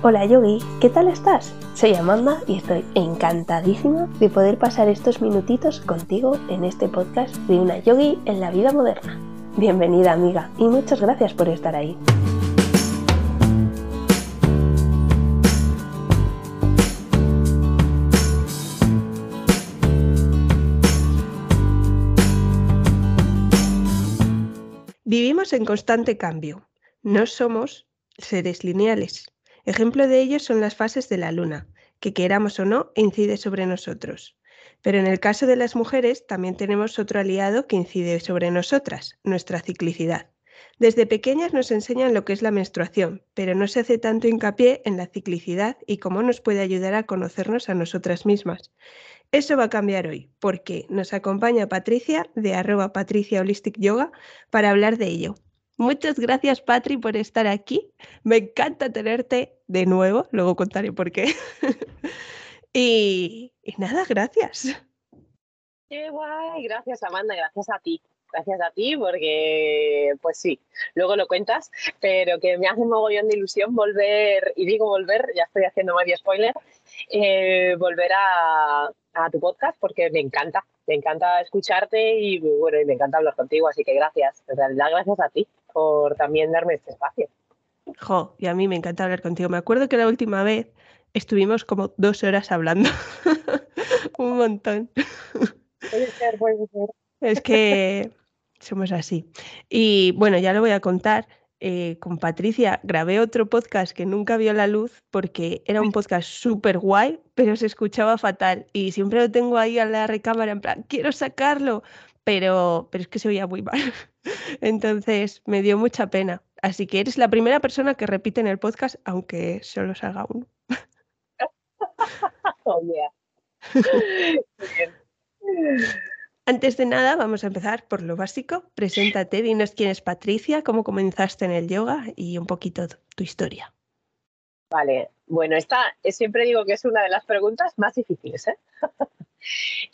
Hola Yogi, ¿qué tal estás? Soy Amanda y estoy encantadísima de poder pasar estos minutitos contigo en este podcast de una yogi en la vida moderna. Bienvenida amiga y muchas gracias por estar ahí. Vivimos en constante cambio. No somos seres lineales. Ejemplo de ello son las fases de la luna, que queramos o no incide sobre nosotros. Pero en el caso de las mujeres también tenemos otro aliado que incide sobre nosotras, nuestra ciclicidad. Desde pequeñas nos enseñan lo que es la menstruación, pero no se hace tanto hincapié en la ciclicidad y cómo nos puede ayudar a conocernos a nosotras mismas. Eso va a cambiar hoy, porque nos acompaña Patricia de arroba Patricia Holistic Yoga para hablar de ello. Muchas gracias, Patri, por estar aquí. Me encanta tenerte de nuevo, luego contaré por qué. y, nada, gracias. Qué guay, gracias Amanda, gracias a ti. Gracias a ti porque, pues sí, luego lo cuentas, pero que me hace un mogollón de ilusión volver, y digo volver, ya estoy haciendo medio spoiler, eh, volver a, a tu podcast porque me encanta, me encanta escucharte y bueno, y me encanta hablar contigo, así que gracias, en realidad gracias a ti por también darme este espacio. Jo, y a mí me encanta hablar contigo. Me acuerdo que la última vez estuvimos como dos horas hablando. Un montón. Puede ser, puede ser. Es que somos así. Y bueno, ya lo voy a contar. Eh, con Patricia grabé otro podcast que nunca vio la luz porque era un podcast súper guay, pero se escuchaba fatal. Y siempre lo tengo ahí a la recámara en plan, quiero sacarlo, pero, pero es que se oía muy mal. Entonces me dio mucha pena. Así que eres la primera persona que repite en el podcast, aunque solo salga uno. oh, Antes de nada, vamos a empezar por lo básico. Preséntate, dinos quién es Patricia, cómo comenzaste en el yoga y un poquito tu historia. Vale, bueno, esta siempre digo que es una de las preguntas más difíciles. ¿eh?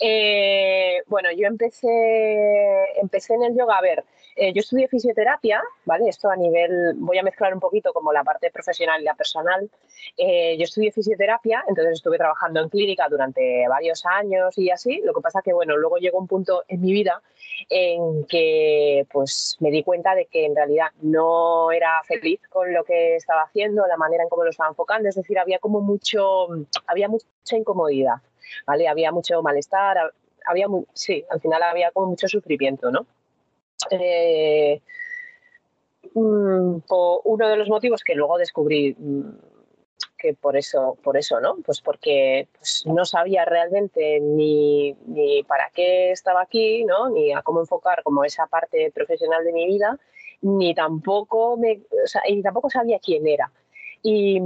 Eh, bueno, yo empecé, empecé en el yoga a ver. Eh, yo estudié fisioterapia, ¿vale? Esto a nivel, voy a mezclar un poquito como la parte profesional y la personal. Eh, yo estudié fisioterapia, entonces estuve trabajando en clínica durante varios años y así. Lo que pasa que, bueno, luego llegó un punto en mi vida en que pues me di cuenta de que en realidad no era feliz con lo que estaba haciendo, la manera en cómo lo estaba enfocando, es decir, había como mucho, había mucha incomodidad, ¿vale? Había mucho malestar, había, sí, al final había como mucho sufrimiento, ¿no? Eh, mm, uno de los motivos que luego descubrí mm, que por eso, por eso, ¿no? Pues porque pues, no sabía realmente ni, ni, para qué estaba aquí, ¿no? Ni a cómo enfocar como esa parte profesional de mi vida, ni tampoco me, y tampoco sabía quién era. Y,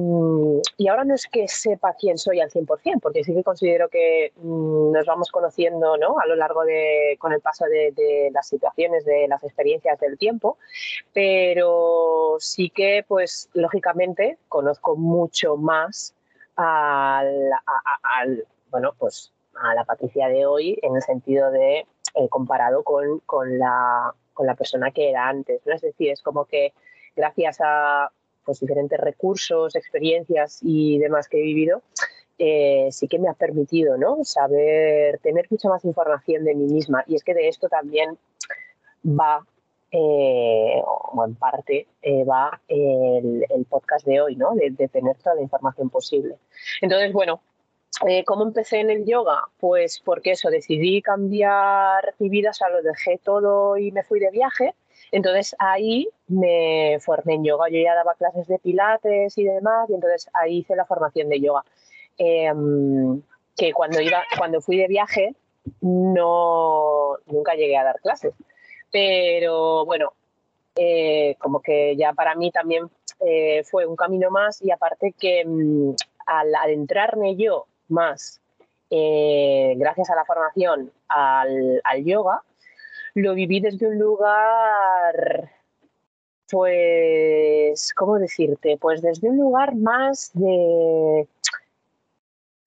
ahora no es que sepa quién soy al 100%, porque sí que considero que mm, nos vamos conociendo ¿no? a lo largo de, con el paso de, las situaciones, de las experiencias del tiempo, pero sí que, pues, lógicamente, conozco mucho más al, bueno, pues, a la Patricia de hoy en el sentido de, eh, comparado con, con, la, con la persona que era antes. Es decir, es como que gracias a pues, diferentes recursos, experiencias y demás que he vivido, eh, sí que me ha permitido ¿no? saber, tener mucha más información de mí misma. Y es que de esto también va, eh, o en parte, eh, va el, podcast de hoy, ¿no? De, de, tener toda la información posible. Entonces, bueno, ¿cómo empecé en el yoga? Pues porque eso, decidí cambiar mi vida, o sea, lo dejé todo y me fui de viaje entonces ahí me formé en yoga. Yo ya daba clases de pilates y demás, y entonces ahí hice la formación de yoga. Em, que cuando, iba, cuando fui de viaje no, nunca llegué a dar clases. Pero bueno, eh, como que ya para mí también eh, fue un camino más y aparte que mm, al adentrarme yo más, eh, gracias a la formación al, al yoga, lo viví desde un lugar, pues, ¿cómo decirte? Pues desde un lugar más de,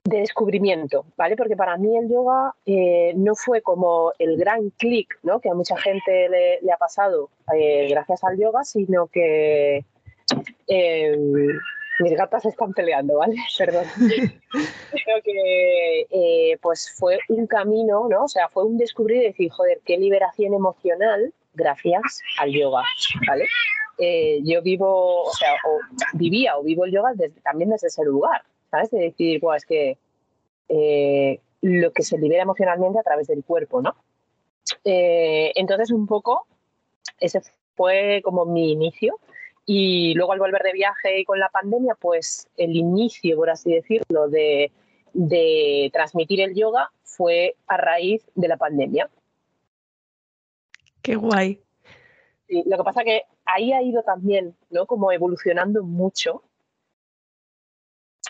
de descubrimiento, ¿vale? Porque para mí el yoga eh, no fue como el gran clic, ¿no? Que a mucha gente le, ha pasado eh, gracias al yoga, sino que, em, mis gatas están peleando, ¿vale? Perdón. Creo que eh, pues fue un camino, ¿no? O sea, fue un descubrir y decir, joder, qué liberación emocional gracias al yoga, ¿vale? Eh, yo vivo, o sea, vivía o vivo el yoga también desde ese lugar, ¿sabes? De decir, bueno, es que eh, lo que se libera emocionalmente a través del cuerpo, ¿no? entonces, un poco, ese fue como mi inicio y luego al volver de viaje y con la pandemia, pues el inicio, por así decirlo, de, transmitir el yoga fue a raíz de la pandemia. Qué guay. lo que pasa que ahí ha ido también, ¿no? Como evolucionando mucho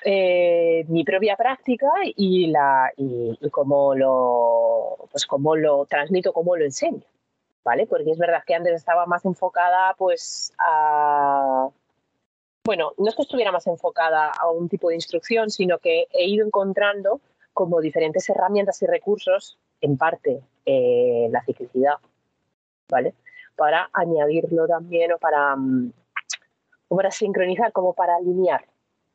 eh, mi propia práctica y la y, cómo lo pues cómo lo transmito, cómo lo enseño. ¿vale? Porque es verdad que antes estaba más enfocada pues a... Bueno, no es que estuviera más enfocada a un tipo de instrucción, sino que he ido encontrando como diferentes herramientas y recursos, en parte eh, la ciclicidad, ¿vale? Para añadirlo también o para, mm, o para sincronizar, como para alinear,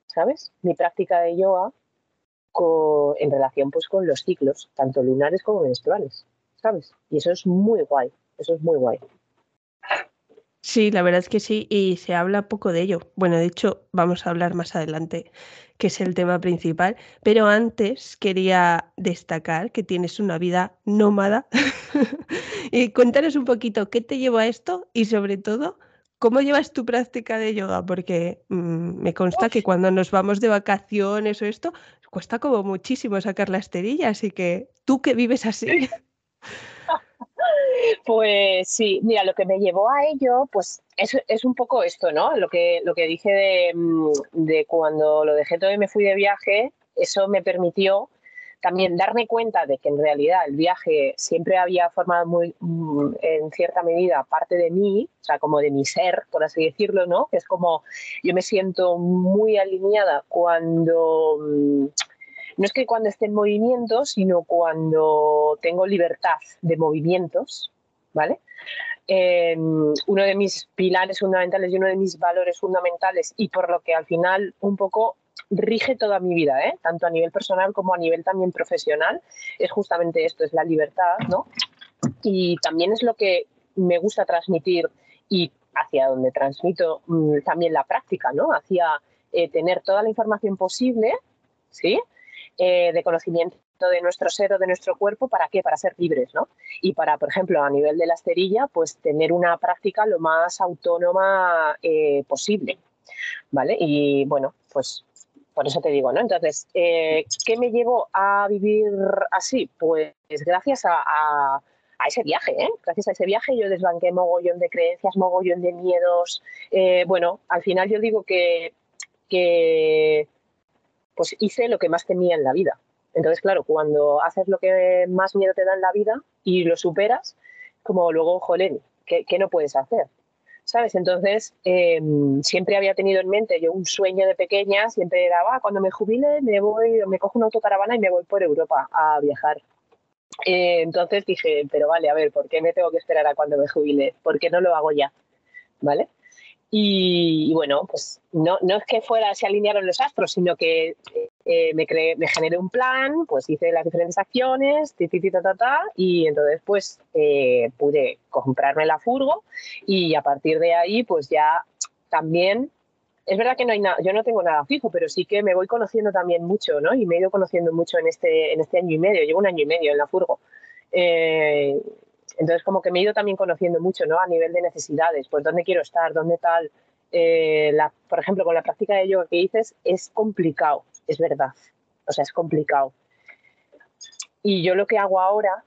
¿sabes? Mi práctica de yoga con, en relación pues con los ciclos, tanto lunares como menstruales, ¿sabes? Y eso es muy guay. Eso es muy guay. Sí, la verdad es que sí, y se habla poco de ello. Bueno, de hecho, vamos a hablar más adelante, que es el tema principal, pero antes quería destacar que tienes una vida nómada. Y cuéntanos un poquito qué te llevó a esto y sobre todo, cómo llevas tu práctica de yoga, porque mm, me consta que cuando nos vamos de vacaciones o esto, cuesta como muchísimo sacar la esterilla, así que tú que vives así. Pues sí, mira, lo que me llevó a ello, pues es, un poco esto, ¿no? Lo que, lo que dije de, mm, de, cuando lo dejé todo y me fui de viaje, eso me permitió también darme cuenta de que en realidad el viaje siempre había formado muy, mm, en cierta medida parte de mí, o sea, como de mi ser, por así decirlo, ¿no? Que es como yo me siento muy alineada cuando mm, no es que cuando esté en movimiento, sino cuando tengo libertad de movimientos, ¿vale? Em, uno de mis pilares fundamentales y uno de mis valores fundamentales y por lo que al final un poco rige toda mi vida, ¿eh? tanto a nivel personal como a nivel también profesional, es justamente esto, es la libertad, ¿no? Y también es lo que me gusta transmitir y hacia donde transmito mm, también la práctica, ¿no? Hacia eh, tener toda la información posible, ¿sí? Eh, de conocimiento de nuestro ser o de nuestro cuerpo, ¿para qué? Para ser libres, ¿no? Y para, por ejemplo, a nivel de la esterilla, pues tener una práctica lo más autónoma eh, posible, ¿vale? Y bueno, pues por eso te digo, ¿no? Entonces, eh, ¿qué me llevó a vivir así? Pues gracias a, ese viaje, ¿eh? Gracias a ese viaje yo desbanqué mogollón de creencias, mogollón de miedos. bueno, al final yo digo que, que pues hice lo que más temía en la vida. Entonces, claro, cuando haces lo que más miedo te da en la vida y lo superas, como luego, jolén, ¿qué, no puedes hacer? ¿Sabes? Entonces, em, siempre había tenido en mente yo un sueño de pequeña, siempre era, va, cuando me jubile me voy, me cojo una autocaravana y me voy por Europa a viajar. Eh, entonces dije, pero vale, a ver, ¿por qué me tengo que esperar a cuando me jubile? ¿Por qué no lo hago ya? ¿Vale? Y, bueno, pues no, no, es que fuera, se alinearon los astros, sino que eh, me, creé, me generé un plan, pues hice las diferentes acciones, ti, y entonces pues eh, pude comprarme la furgo y a partir de ahí pues ya también, es verdad que no hay nada, yo no tengo nada fijo, pero sí que me voy conociendo también mucho, ¿no? Y me he ido conociendo mucho en este, en este año y medio, llevo un año y medio en la furgo. Eh, entonces, como que me he ido también conociendo mucho, ¿no? A nivel de necesidades, pues dónde quiero estar, dónde tal. Eh, por ejemplo, con la práctica de yoga que dices, es complicado, es verdad. O sea, es complicado. Y yo lo que hago ahora,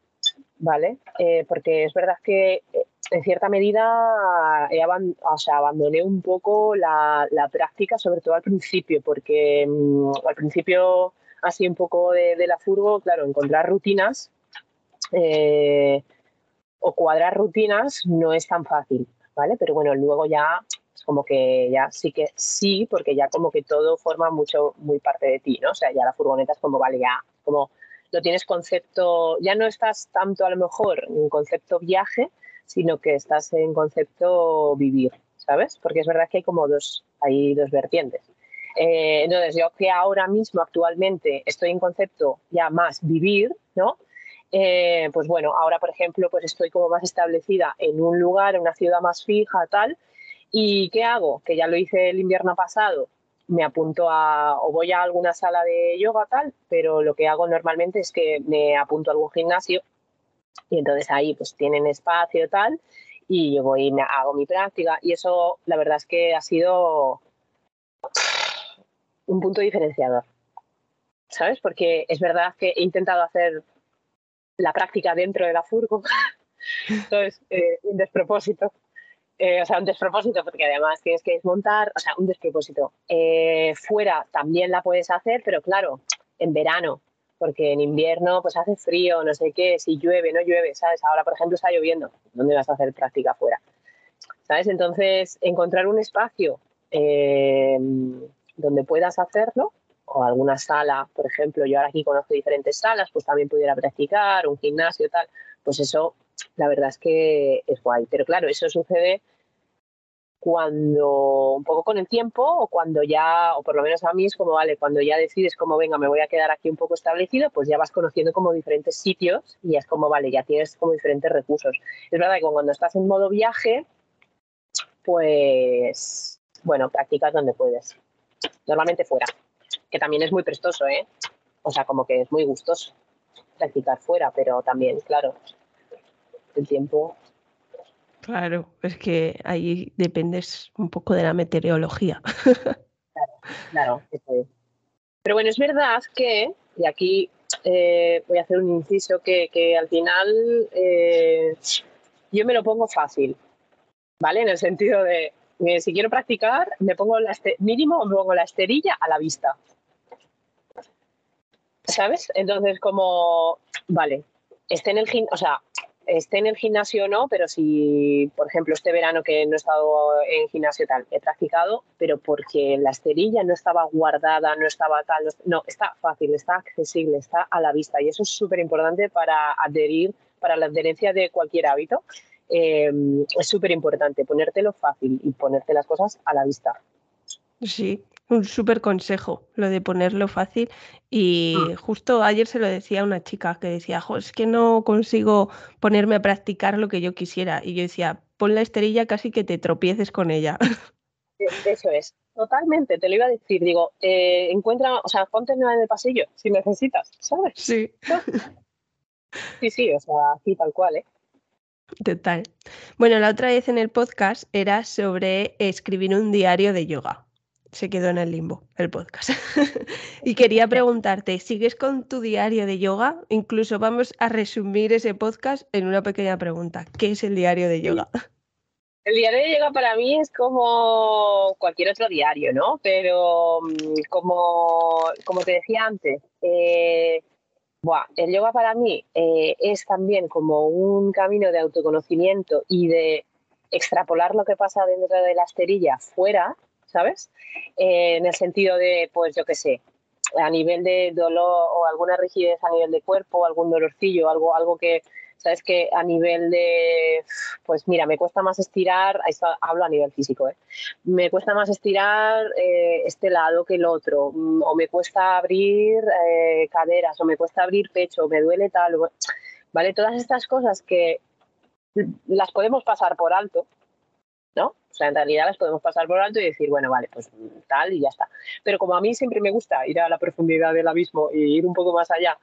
¿vale? Eh, porque es verdad que eh, en cierta medida he o sea, abandoné un poco la, la, práctica, sobre todo al principio, porque mm, al principio, así un poco de, la furgo, claro, encontrar rutinas. O cuadrar rutinas no es tan fácil, ¿vale? Pero bueno, luego ya es como que ya sí que sí, porque ya como que todo forma mucho, muy parte de ti, ¿no? O sea, ya la furgoneta es como, vale, ya, como lo tienes concepto, ya no estás tanto a lo mejor en concepto viaje, sino que estás en concepto vivir, ¿sabes? Porque es verdad que hay como dos, hay dos vertientes. Eh, entonces, yo que ahora mismo, actualmente, estoy en concepto ya más vivir, ¿no? Eh, pues bueno, ahora, por ejemplo, pues estoy como más establecida en un lugar, en una ciudad más fija, tal. ¿Y qué hago? Que ya lo hice el invierno pasado, me apunto a, o voy a alguna sala de yoga, tal, pero lo que hago normalmente es que me apunto a algún gimnasio y entonces ahí pues tienen espacio, tal, y yo voy y me hago mi práctica y eso la verdad es que ha sido un punto diferenciador, ¿sabes? Porque es verdad que he intentado hacer la práctica dentro de la furgo, entonces eh, un despropósito. Eh, o sea, un despropósito, porque además tienes que desmontar, o sea, un despropósito. Eh, fuera también la puedes hacer, pero claro, en verano, porque en invierno pues hace frío, no sé qué, si llueve, no llueve, ¿sabes? Ahora, por ejemplo, está lloviendo, ¿dónde vas a hacer práctica fuera? ¿Sabes? Entonces, encontrar un espacio donde puedas hacerlo, o alguna sala, por ejemplo, yo ahora aquí conozco diferentes salas, pues también pudiera practicar, un gimnasio, tal, pues eso, la verdad es que es guay. Pero claro, eso sucede cuando, un poco con el tiempo, o cuando ya, o por lo menos a mí es como, vale, cuando ya decides como, venga, me voy a quedar aquí un poco establecido, pues ya vas conociendo como diferentes sitios y es como, vale, ya tienes como diferentes recursos. Es verdad que cuando estás en modo viaje, pues, bueno, practicas donde puedes normalmente fuera, que también es muy prestoso, ¿eh? O sea, como que es muy gustoso practicar fuera, pero también, claro, el tiempo. Claro, es que ahí dependes un poco de la meteorología. Claro, claro, Pero bueno, es verdad que, y aquí eh, voy a hacer un inciso, que, que al final eh, yo me lo pongo fácil, ¿vale? En el sentido de, eh, si quiero practicar, me pongo la mínimo me pongo la esterilla a la vista. ¿Sabes? Entonces, como, vale, esté en el gimnasio, o sea, esté en el gimnasio o no, pero si, por ejemplo, este verano que no he estado en gimnasio tal, he practicado, pero porque la esterilla no estaba guardada, no estaba tal, no, está fácil, está accesible, está a la vista y eso es súper importante para adherir, para la adherencia de cualquier hábito. Em, es súper importante ponértelo fácil y ponerte las cosas a la vista. Sí, un súper consejo, lo de ponerlo fácil. Y mm. justo ayer se lo decía a una chica que decía, es que no consigo ponerme a practicar lo que yo quisiera. Y yo decía, pon la esterilla casi que te tropieces con ella. E, eso es, totalmente, te lo iba a decir. Digo, eh, encuentra, o sea, ponte en el pasillo si necesitas, ¿sabes? Sí. Sí, sí, o sea, así tal cual, ¿eh? Total. Bueno, la otra vez en el podcast era sobre escribir un diario de yoga. Se quedó en el limbo el podcast. y quería preguntarte, ¿sigues con tu diario de yoga? Incluso vamos a resumir ese podcast en una pequeña pregunta. ¿Qué es el diario de yoga? El diario de yoga para mí es como cualquier otro diario, ¿no? Pero mm, como, como te decía antes, eh, el yoga para mí eh, es también como un camino de autoconocimiento y de extrapolar lo que pasa dentro de la esterilla fuera, ¿sabes? Eh, en el sentido de, pues yo qué sé, a nivel de dolor o alguna rigidez a nivel de cuerpo, algún dolorcillo, algo, algo que, sabes que a nivel de, pues mira, me cuesta más estirar, esto hablo a nivel físico, ¿eh? me cuesta más estirar eh, este lado que el otro, mm, o me cuesta abrir eh, caderas, o me cuesta abrir pecho, me duele tal, ¿vale? Todas estas cosas que las podemos pasar por alto, ¿no? O sea, en realidad las podemos pasar por alto y decir, bueno, vale, pues tal y ya está. Pero como a mí siempre me gusta ir a la profundidad del abismo y ir un poco más allá,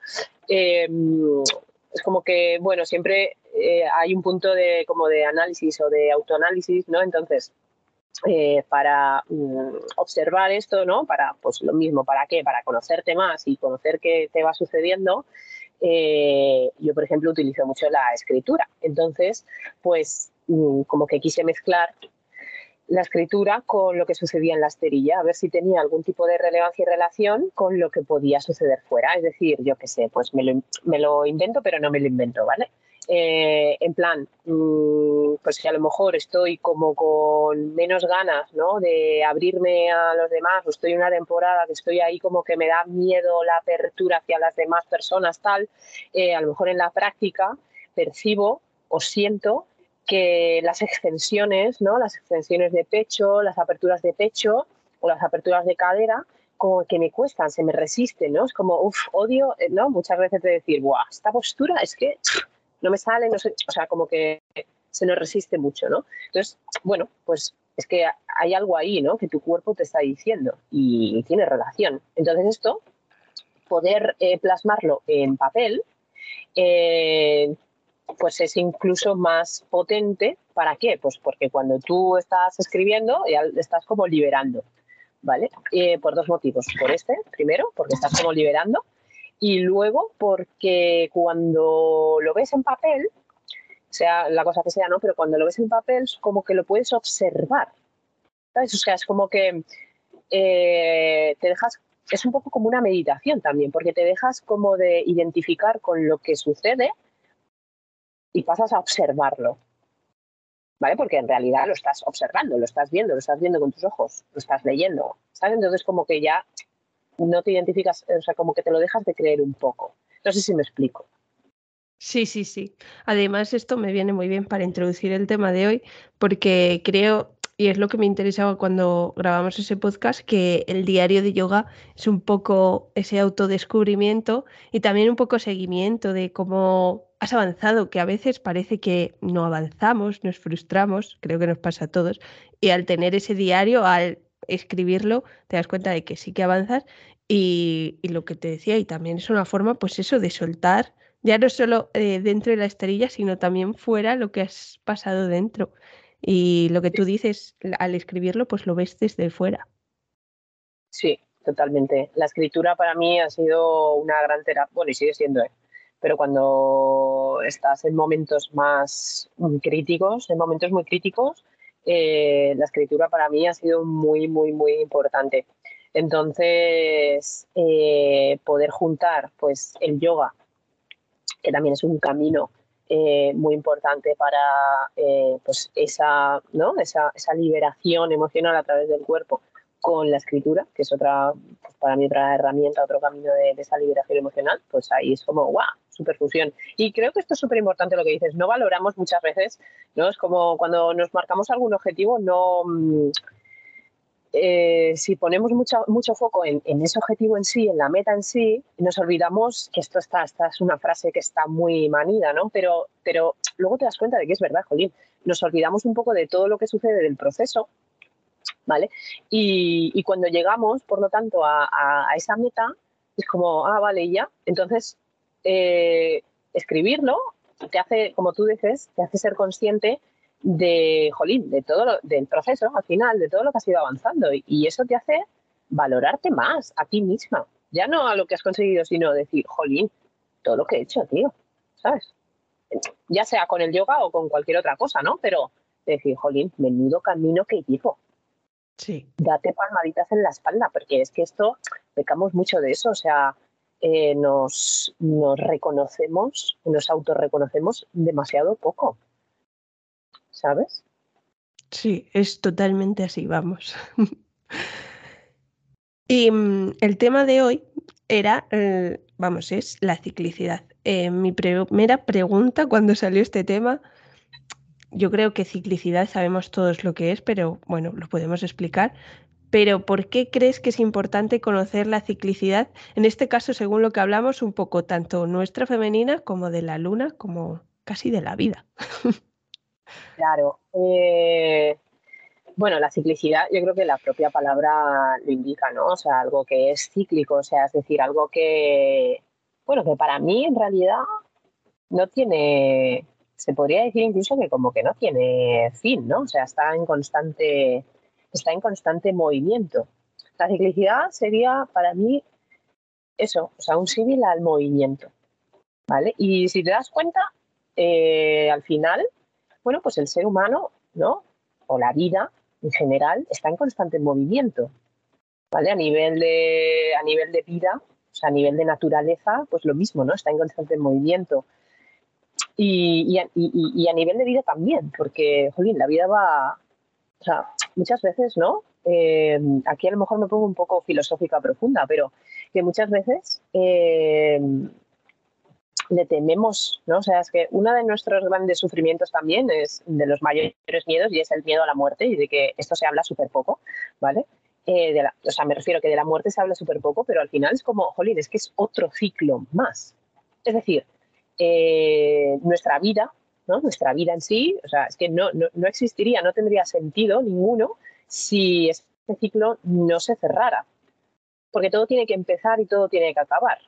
eh, es como que, bueno, siempre eh, hay un punto de, como de análisis o de autoanálisis, ¿no? Entonces, eh, para mm, observar esto, ¿no? Para, pues lo mismo, ¿para qué? Para conocerte más y conocer qué te va sucediendo. Eh, yo, por ejemplo, utilizo mucho la escritura. Entonces, pues como que quise mezclar la escritura con lo que sucedía en la esterilla, a ver si tenía algún tipo de relevancia y relación con lo que podía suceder fuera. Es decir, yo qué sé, pues me lo, me invento, pero no me lo invento, ¿vale? Eh, en plan, mm, pues si a lo mejor estoy como con menos ganas, ¿no? De abrirme a los demás, o estoy una temporada que estoy ahí como que me da miedo la apertura hacia las demás personas, tal, eh, a lo mejor en la práctica percibo o siento que las extensiones, ¿no? las extensiones de pecho, las aperturas de pecho, o las aperturas de cadera, como que me cuestan, se me resisten, ¿no? Es como, uff, odio, eh, ¿no? Muchas veces de decir, Buah, esta postura es que no me sale, no sé, o sea, como que se nos resiste mucho, ¿no? Entonces, bueno, pues es que hay algo ahí, ¿no? Que tu cuerpo te está diciendo y tiene relación. Entonces esto, poder eh, plasmarlo en papel, eh, pues es incluso más potente. ¿Para qué? Pues porque cuando tú estás escribiendo, ya estás como liberando, ¿vale? Eh, por dos motivos. Por este, primero, porque estás como liberando, y luego porque cuando lo ves en papel, sea la cosa que sea, ¿no? Pero cuando lo ves en papel, es como que lo puedes observar. ¿Sabes? O sea, es como que eh, te dejas, es un poco como una meditación también, porque te dejas como de identificar con lo que sucede y pasas a observarlo. ¿Vale? Porque en realidad lo estás observando, lo estás viendo, lo estás viendo con tus ojos, lo estás leyendo. ¿Sabes? Entonces como que ya no te identificas, o sea, como que te lo dejas de creer un poco. No sé si me explico. Sí, sí, sí. Además, esto me viene muy bien para introducir el tema de hoy, porque creo, y es lo que me interesaba cuando grabamos ese podcast, que el diario de yoga es un poco ese autodescubrimiento y también un poco seguimiento de cómo has avanzado, que a veces parece que no avanzamos, nos frustramos, creo que nos pasa a todos, y al tener ese diario, al escribirlo, te das cuenta de que sí que avanzas y, y lo que te decía, y también es una forma, pues eso, de soltar ya no solo eh, dentro de la esterilla, sino también fuera lo que has pasado dentro. Y lo que tú dices, al escribirlo, pues lo ves desde fuera. Sí, totalmente. La escritura para mí ha sido una gran terapia, bueno, y sigue siendo, ¿eh? pero cuando estás en momentos más mm, críticos, en momentos muy críticos, eh, la escritura para mí ha sido muy, muy, muy importante. Entonces, eh, poder juntar pues el yoga que también es un camino eh, muy importante para eh, pues esa, ¿no? esa, esa, liberación emocional a través del cuerpo con la escritura, que es otra, pues para mí otra herramienta, otro camino de, de, esa liberación emocional, pues ahí es como, ¡guau! Superfusión. Y creo que esto es súper importante lo que dices, no valoramos muchas veces, ¿no? Es como cuando nos marcamos algún objetivo, no mm, eh, si ponemos mucho, mucho foco en, ese objetivo en sí, en la meta en sí, nos olvidamos que esto está, esta es una frase que está muy manida, ¿no? Pero, pero luego te das cuenta de que es verdad, Jolín. Nos olvidamos un poco de todo lo que sucede del proceso, ¿vale? Y, cuando llegamos, por lo tanto, a, esa meta, es como, ah, vale, ya. Entonces, eh, escribirlo te hace, como tú dices, te hace ser consciente de, jolín, de todo lo, del proceso al final, de todo lo que has ido avanzando. Y, eso te hace valorarte más a ti misma. Ya no a lo que has conseguido, sino decir, jolín, todo lo que he hecho, tío, ¿sabes? Ya sea con el yoga o con cualquier otra cosa, ¿no? Pero decir, jolín, menudo camino que llevo. Sí. Date palmaditas en la espalda, porque es que esto, pecamos mucho de eso, o sea, eh, nos, nos reconocemos, nos autorreconocemos demasiado poco. ¿Sabes? Sí, es totalmente así, vamos. y mm, el tema de hoy era, eh, vamos, es la ciclicidad. Eh, mi primera pregunta cuando salió este tema, yo creo que ciclicidad sabemos todos lo que es, pero bueno, lo podemos explicar. Pero ¿por qué crees que es importante conocer la ciclicidad? En este caso, según lo que hablamos, un poco tanto nuestra femenina como de la luna, como casi de la vida. Claro. Eh, bueno, la ciclicidad, yo creo que la propia palabra lo indica, ¿no? O sea, algo que es cíclico, o sea, es decir, algo que, bueno, que para mí en realidad no tiene, se podría decir incluso que como que no tiene fin, ¿no? O sea, está en constante, está en constante movimiento. La ciclicidad sería para mí eso, o sea, un símil al movimiento, ¿vale? Y si te das cuenta, eh, al final bueno, pues el ser humano, ¿no? O la vida en general está en constante movimiento, ¿vale? A nivel de, a nivel de vida, o sea, a nivel de naturaleza, pues lo mismo, ¿no? Está en constante movimiento. Y, a nivel de vida también, porque, jolín, la vida va, o sea, muchas veces, ¿no? Eh, aquí a lo mejor me pongo un poco filosófica profunda, pero que muchas veces eh, le tememos, ¿no? O sea, es que uno de nuestros grandes sufrimientos también es de los mayores miedos y es el miedo a la muerte y de que esto se habla súper poco, ¿vale? eh, o sea, me refiero que de la muerte se habla súper poco, pero al final es como, jolín, es que es otro ciclo más. Es decir, eh, nuestra vida, ¿no? Nuestra vida en sí, o sea, es que no, no, existiría, no tendría sentido ninguno si este ciclo no se cerrara. Porque todo tiene que empezar y todo tiene que acabar.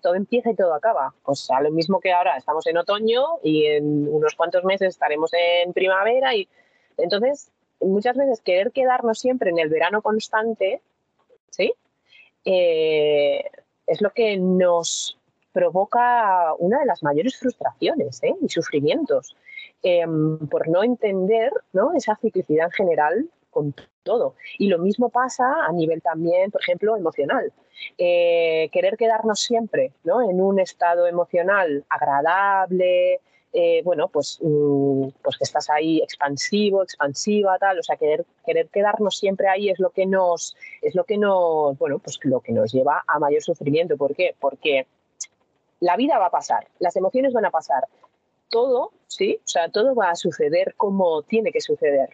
Todo empieza y todo acaba. O sea, lo mismo que ahora estamos en otoño y en unos cuantos meses estaremos en primavera y entonces muchas veces querer quedarnos siempre en el verano constante, ¿sí? Eh, es lo que nos provoca una de las mayores frustraciones ¿eh? y sufrimientos em, por no entender ¿no? esa ciclicidad en general con todo. Y lo mismo pasa a nivel también, por ejemplo, emocional. Eh, querer quedarnos siempre ¿no? en un estado emocional agradable, eh, bueno, pues, mm, pues que estás ahí expansivo, expansiva, tal, o sea, querer, querer quedarnos siempre ahí es lo que nos, es lo que nos, bueno, pues lo que nos lleva a mayor sufrimiento. ¿Por qué? Porque la vida va a pasar, las emociones van a pasar, todo, sí, o sea, todo va a suceder como tiene que suceder.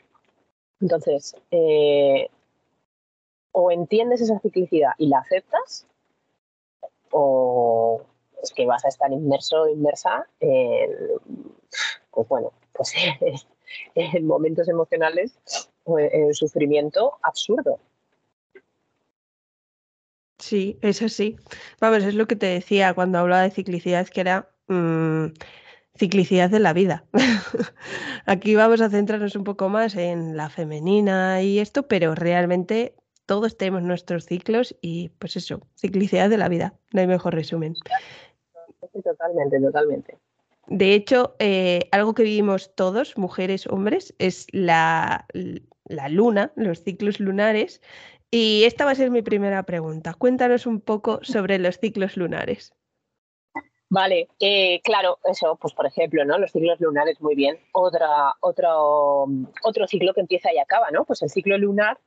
Entonces, eh, o entiendes esa ciclicidad y la aceptas, o es que vas a estar inmerso o inmersa en, pues bueno, pues en momentos emocionales o en sufrimiento absurdo. Sí, es así. Vamos, es lo que te decía cuando hablaba de ciclicidad, que era mm, ciclicidad de la vida. Aquí vamos a centrarnos un poco más en la femenina y esto, pero realmente todos tenemos nuestros ciclos y pues eso, ciclicidad de la vida, no hay mejor resumen. Totalmente, totalmente. De hecho, eh, algo que vivimos todos, mujeres, hombres, es la, la luna, los ciclos lunares. Y esta va a ser mi primera pregunta. Cuéntanos un poco sobre los ciclos lunares. Vale, eh, claro, eso, pues por ejemplo, ¿no? Los ciclos lunares, muy bien. Otra, otro, otro ciclo que empieza y acaba, ¿no? Pues el ciclo lunar,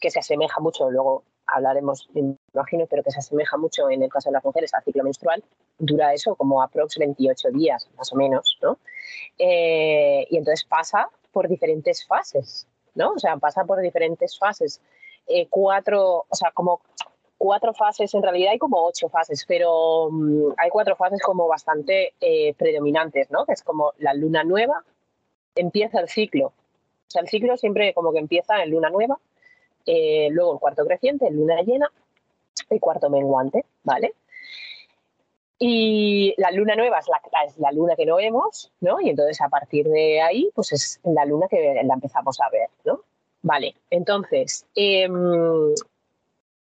que se asemeja mucho, luego hablaremos, imagino, pero que se asemeja mucho en el caso de las mujeres al ciclo menstrual, dura eso como aprox 28 días, más o menos, ¿no? Eh, y entonces pasa por diferentes fases, ¿no? O sea, pasa por diferentes fases. Eh, cuatro, o sea, como cuatro fases, en realidad hay como ocho fases, pero mm, hay cuatro fases como bastante eh, predominantes, ¿no? Que es como la luna nueva, empieza el ciclo. O sea, el ciclo siempre como que empieza en luna nueva, eh, luego el cuarto creciente, luna llena, el cuarto menguante, ¿vale? Y la luna nueva es la, luna que no vemos, ¿no? Y entonces a partir de ahí, pues es la luna que la empezamos a ver, ¿no? Vale, entonces, em,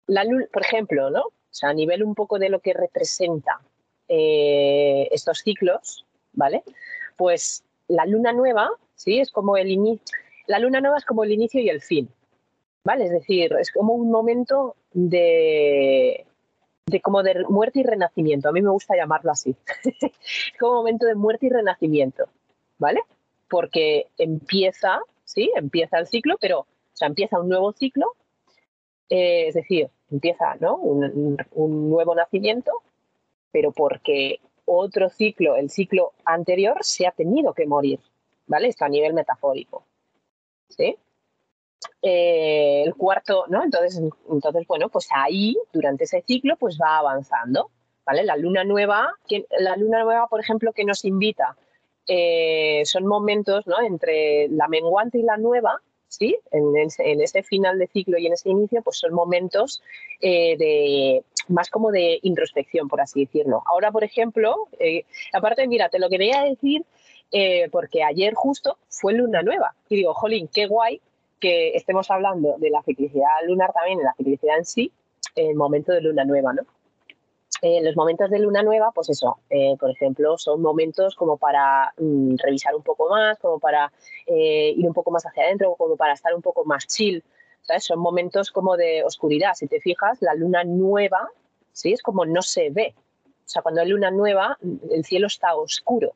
la luna, por ejemplo, ¿no? O sea, a nivel un poco de lo que representa eh, estos ciclos, ¿vale? Pues la luna nueva, ¿sí? Es como el inicio, la luna nueva es como el inicio y el fin, ¿vale? Es decir, es como un momento de, de como de muerte y renacimiento. A mí me gusta llamarlo así. es como un momento de muerte y renacimiento, ¿vale? Porque empieza, ¿sí? Empieza el ciclo, pero, o empieza un nuevo ciclo, eh, es decir, empieza, ¿no? Un, nuevo nacimiento, pero porque otro ciclo, el ciclo anterior, se ha tenido que morir, ¿vale? Esto a nivel metafórico, ¿sí? Eh, el cuarto, ¿no? Entonces, entonces, bueno, pues ahí, durante ese ciclo, pues va avanzando, ¿vale? La luna nueva, que, la luna nueva, por ejemplo, que nos invita, eh, son momentos, ¿no? Entre la menguante y la nueva, ¿sí? En, ese final de ciclo y en ese inicio, pues son momentos eh, de más como de introspección, por así decirlo. Ahora, por ejemplo, aparte, mira, te lo quería decir porque ayer justo fue luna nueva. Y digo, jolín, qué guay que estemos hablando de la ciclicidad lunar también, de la ciclicidad en sí, en el momento de luna nueva, ¿no? En los momentos de luna nueva, pues eso, eh, por ejemplo, son momentos como para mm, revisar un poco más, como para eh, ir un poco más hacia adentro, como para estar un poco más chill. ¿sabes? Son momentos como de oscuridad. Si te fijas, la luna nueva, ¿sí? Es como no se ve. O sea, cuando hay luna nueva, el cielo está oscuro.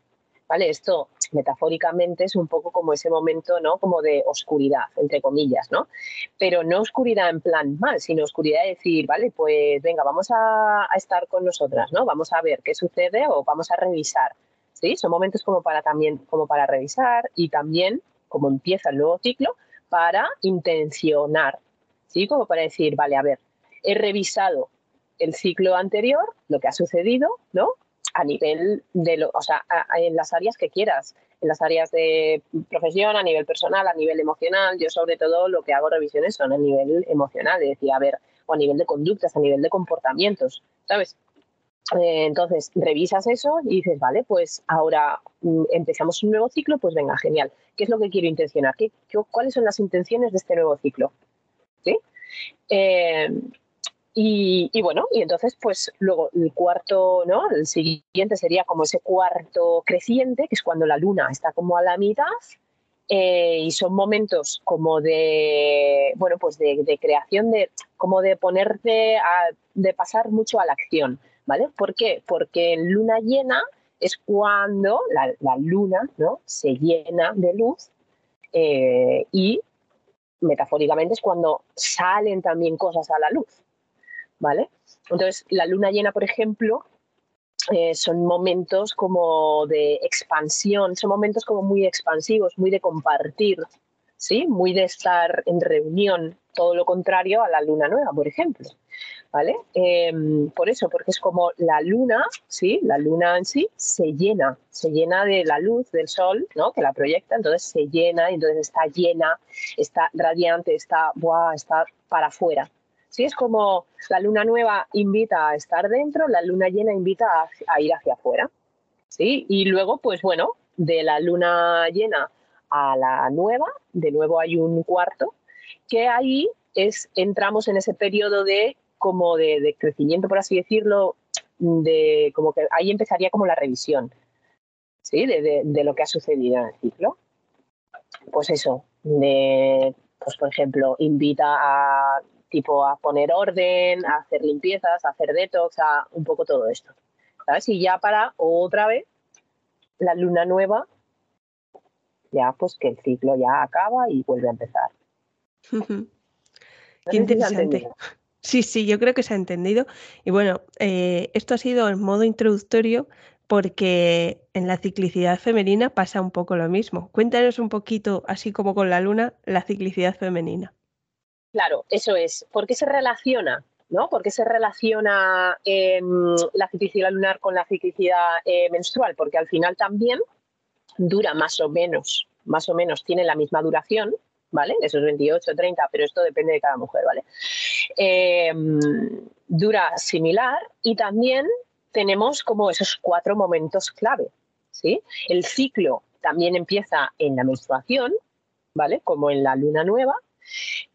¿vale? Esto metafóricamente es un poco como ese momento, ¿no? Como de oscuridad, entre comillas, ¿no? Pero no oscuridad en plan mal, sino oscuridad de decir, vale, pues venga, vamos a, estar con nosotras, ¿no? Vamos a ver qué sucede o vamos a revisar, ¿sí? Son momentos como para también, como para revisar y también, como empieza el nuevo ciclo, para intencionar, ¿sí? Como para decir, vale, a ver, he revisado el ciclo anterior, lo que ha sucedido, ¿no? A nivel de, lo, o sea, en las áreas que quieras, en las áreas de profesión, a nivel personal, a nivel emocional. Yo sobre todo lo que hago revisiones son a nivel emocional, es decir, a ver, o a nivel de conductas, a nivel de comportamientos, ¿sabes? Eh, entonces, revisas eso y dices, vale, pues ahora mm, empezamos un nuevo ciclo, pues venga, genial. ¿Qué es lo que quiero intencionar? ¿Qué, cuáles son las intenciones de este nuevo ciclo? ¿Sí? Eh, y, bueno, y entonces, pues luego el cuarto, ¿no? El siguiente sería como ese cuarto creciente, que es cuando la luna está como a la mitad. Eh, y son momentos como de, bueno, pues de, creación, de, como de ponerte, a, de pasar mucho a la acción, ¿vale? ¿Por qué? Porque en luna llena es cuando la, luna, ¿no? Se llena de luz eh, y metafóricamente es cuando salen también cosas a la luz, ¿vale? Entonces, la luna llena, por ejemplo, eh, son momentos como de expansión, son momentos como muy expansivos, muy de compartir, ¿sí? Muy de estar en reunión, todo lo contrario a la luna nueva, por ejemplo. ¿Vale? Em, por eso, porque es como la luna, ¿sí? La luna en sí se llena, se llena de la luz del sol, ¿no? Que la proyecta, entonces se llena, entonces está llena, está radiante, está, ¡buah! está para afuera, Sí, es como la luna nueva invita a estar dentro, la luna llena invita a, ir hacia afuera. ¿sí? Y luego, pues bueno, de la luna llena a la nueva, de nuevo hay un cuarto, que ahí es, entramos en ese periodo de como de, crecimiento, por así decirlo, de como que ahí empezaría como la revisión, ¿sí? De, de lo que ha sucedido en el ciclo. Pues eso, de, pues por ejemplo, invita a tipo a poner orden, a hacer limpiezas, a hacer detox, a un poco todo esto. ¿Sabes? Y ya para otra vez la luna nueva, ya pues que el ciclo ya acaba y vuelve a empezar. Qué interesante. Sí, sí, yo creo que se ha entendido. Y bueno, eh, esto ha sido el modo introductorio porque en la ciclicidad femenina pasa un poco lo mismo. Cuéntanos un poquito, así como con la luna, la ciclicidad femenina. Claro, eso es. ¿Por qué se relaciona? ¿no? ¿Por qué se relaciona em, la ciclicidad lunar con la ciclicidad eh, menstrual? Porque al final también dura más o menos, más o menos tiene la misma duración, ¿vale? Esos 28, 30, pero esto depende de cada mujer, ¿vale? Em, dura similar y también tenemos como esos cuatro momentos clave, ¿sí? El ciclo también empieza en la menstruación, ¿vale? Como en la luna nueva,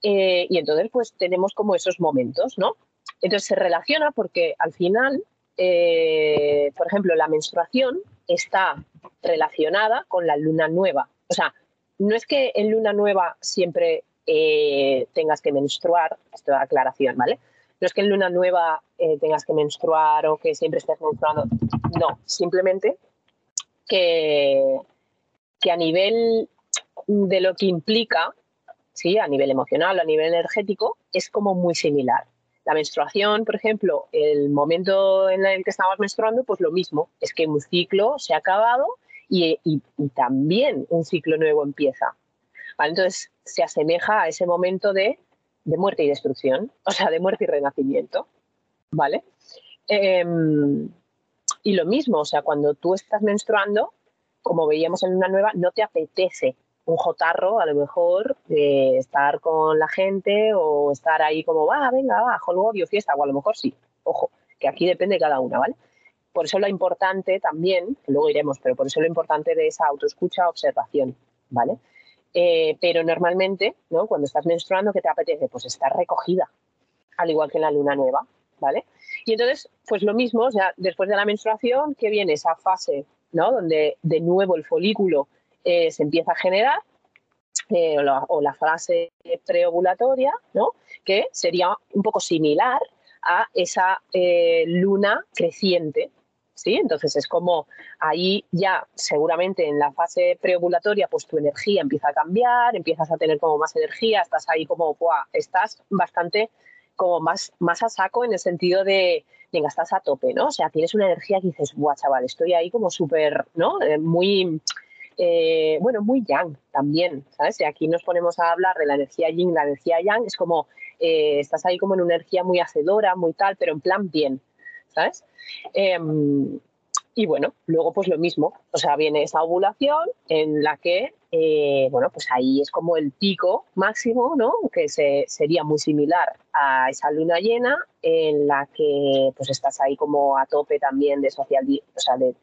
eh, y entonces, pues tenemos como esos momentos, ¿no? Entonces se relaciona porque al final, eh, por ejemplo, la menstruación está relacionada con la luna nueva. O sea, no es que en luna nueva siempre eh, tengas que menstruar, esto es aclaración, ¿vale? No es que en luna nueva tengas que menstruar o que siempre estés menstruando. No, simplemente que, que a nivel de lo que implica ¿sí? a nivel emocional a nivel energético, es como muy similar. La menstruación, por ejemplo, el momento en el que estamos menstruando, pues lo mismo, es que un ciclo se ha acabado y, también un ciclo nuevo empieza. Entonces se asemeja a ese momento de, muerte y destrucción, o sea, de muerte y renacimiento. ¿Vale? Em, y lo mismo, o sea, cuando tú estás menstruando, como veíamos en una nueva, no te apetece un jotarro, a lo mejor, de estar con la gente o estar ahí como, va, venga, va, holgorio, fiesta, o a lo mejor sí. Ojo, que aquí depende de cada una, ¿vale? Por eso lo importante también, luego iremos, pero por eso lo importante de esa autoescucha, observación, ¿vale? Eh, pero normalmente, ¿no? Cuando estás menstruando, ¿qué te apetece? Pues estar recogida, al igual que en la luna nueva, ¿vale? Y entonces, pues lo mismo, o sea, después de la menstruación, que viene esa fase, ¿no? Donde de nuevo el folículo eh, se empieza a generar, eh, o, la, frase preovulatoria, ¿no? que sería un poco similar a esa eh, luna creciente. ¿sí? Entonces es como ahí ya seguramente en la fase preovulatoria pues tu energía empieza a cambiar, empiezas a tener como más energía, estás ahí como, estás bastante como más, más a saco en el sentido de, venga, estás a tope, ¿no? O sea, tienes una energía que dices, guau, chaval, estoy ahí como súper, ¿no? muy eh, bueno, muy yang también, ¿sabes? Y aquí nos ponemos a hablar de la energía yin, la energía yang, es como, eh, estás ahí como en una energía muy hacedora, muy tal, pero en plan bien, ¿sabes? Em, y bueno, luego pues lo mismo, o sea, viene esa ovulación en la que, eh, bueno, pues ahí es como el pico máximo, ¿no? Que se, sería muy similar a esa luna llena en la que pues estás ahí como a tope también de social, o sea, de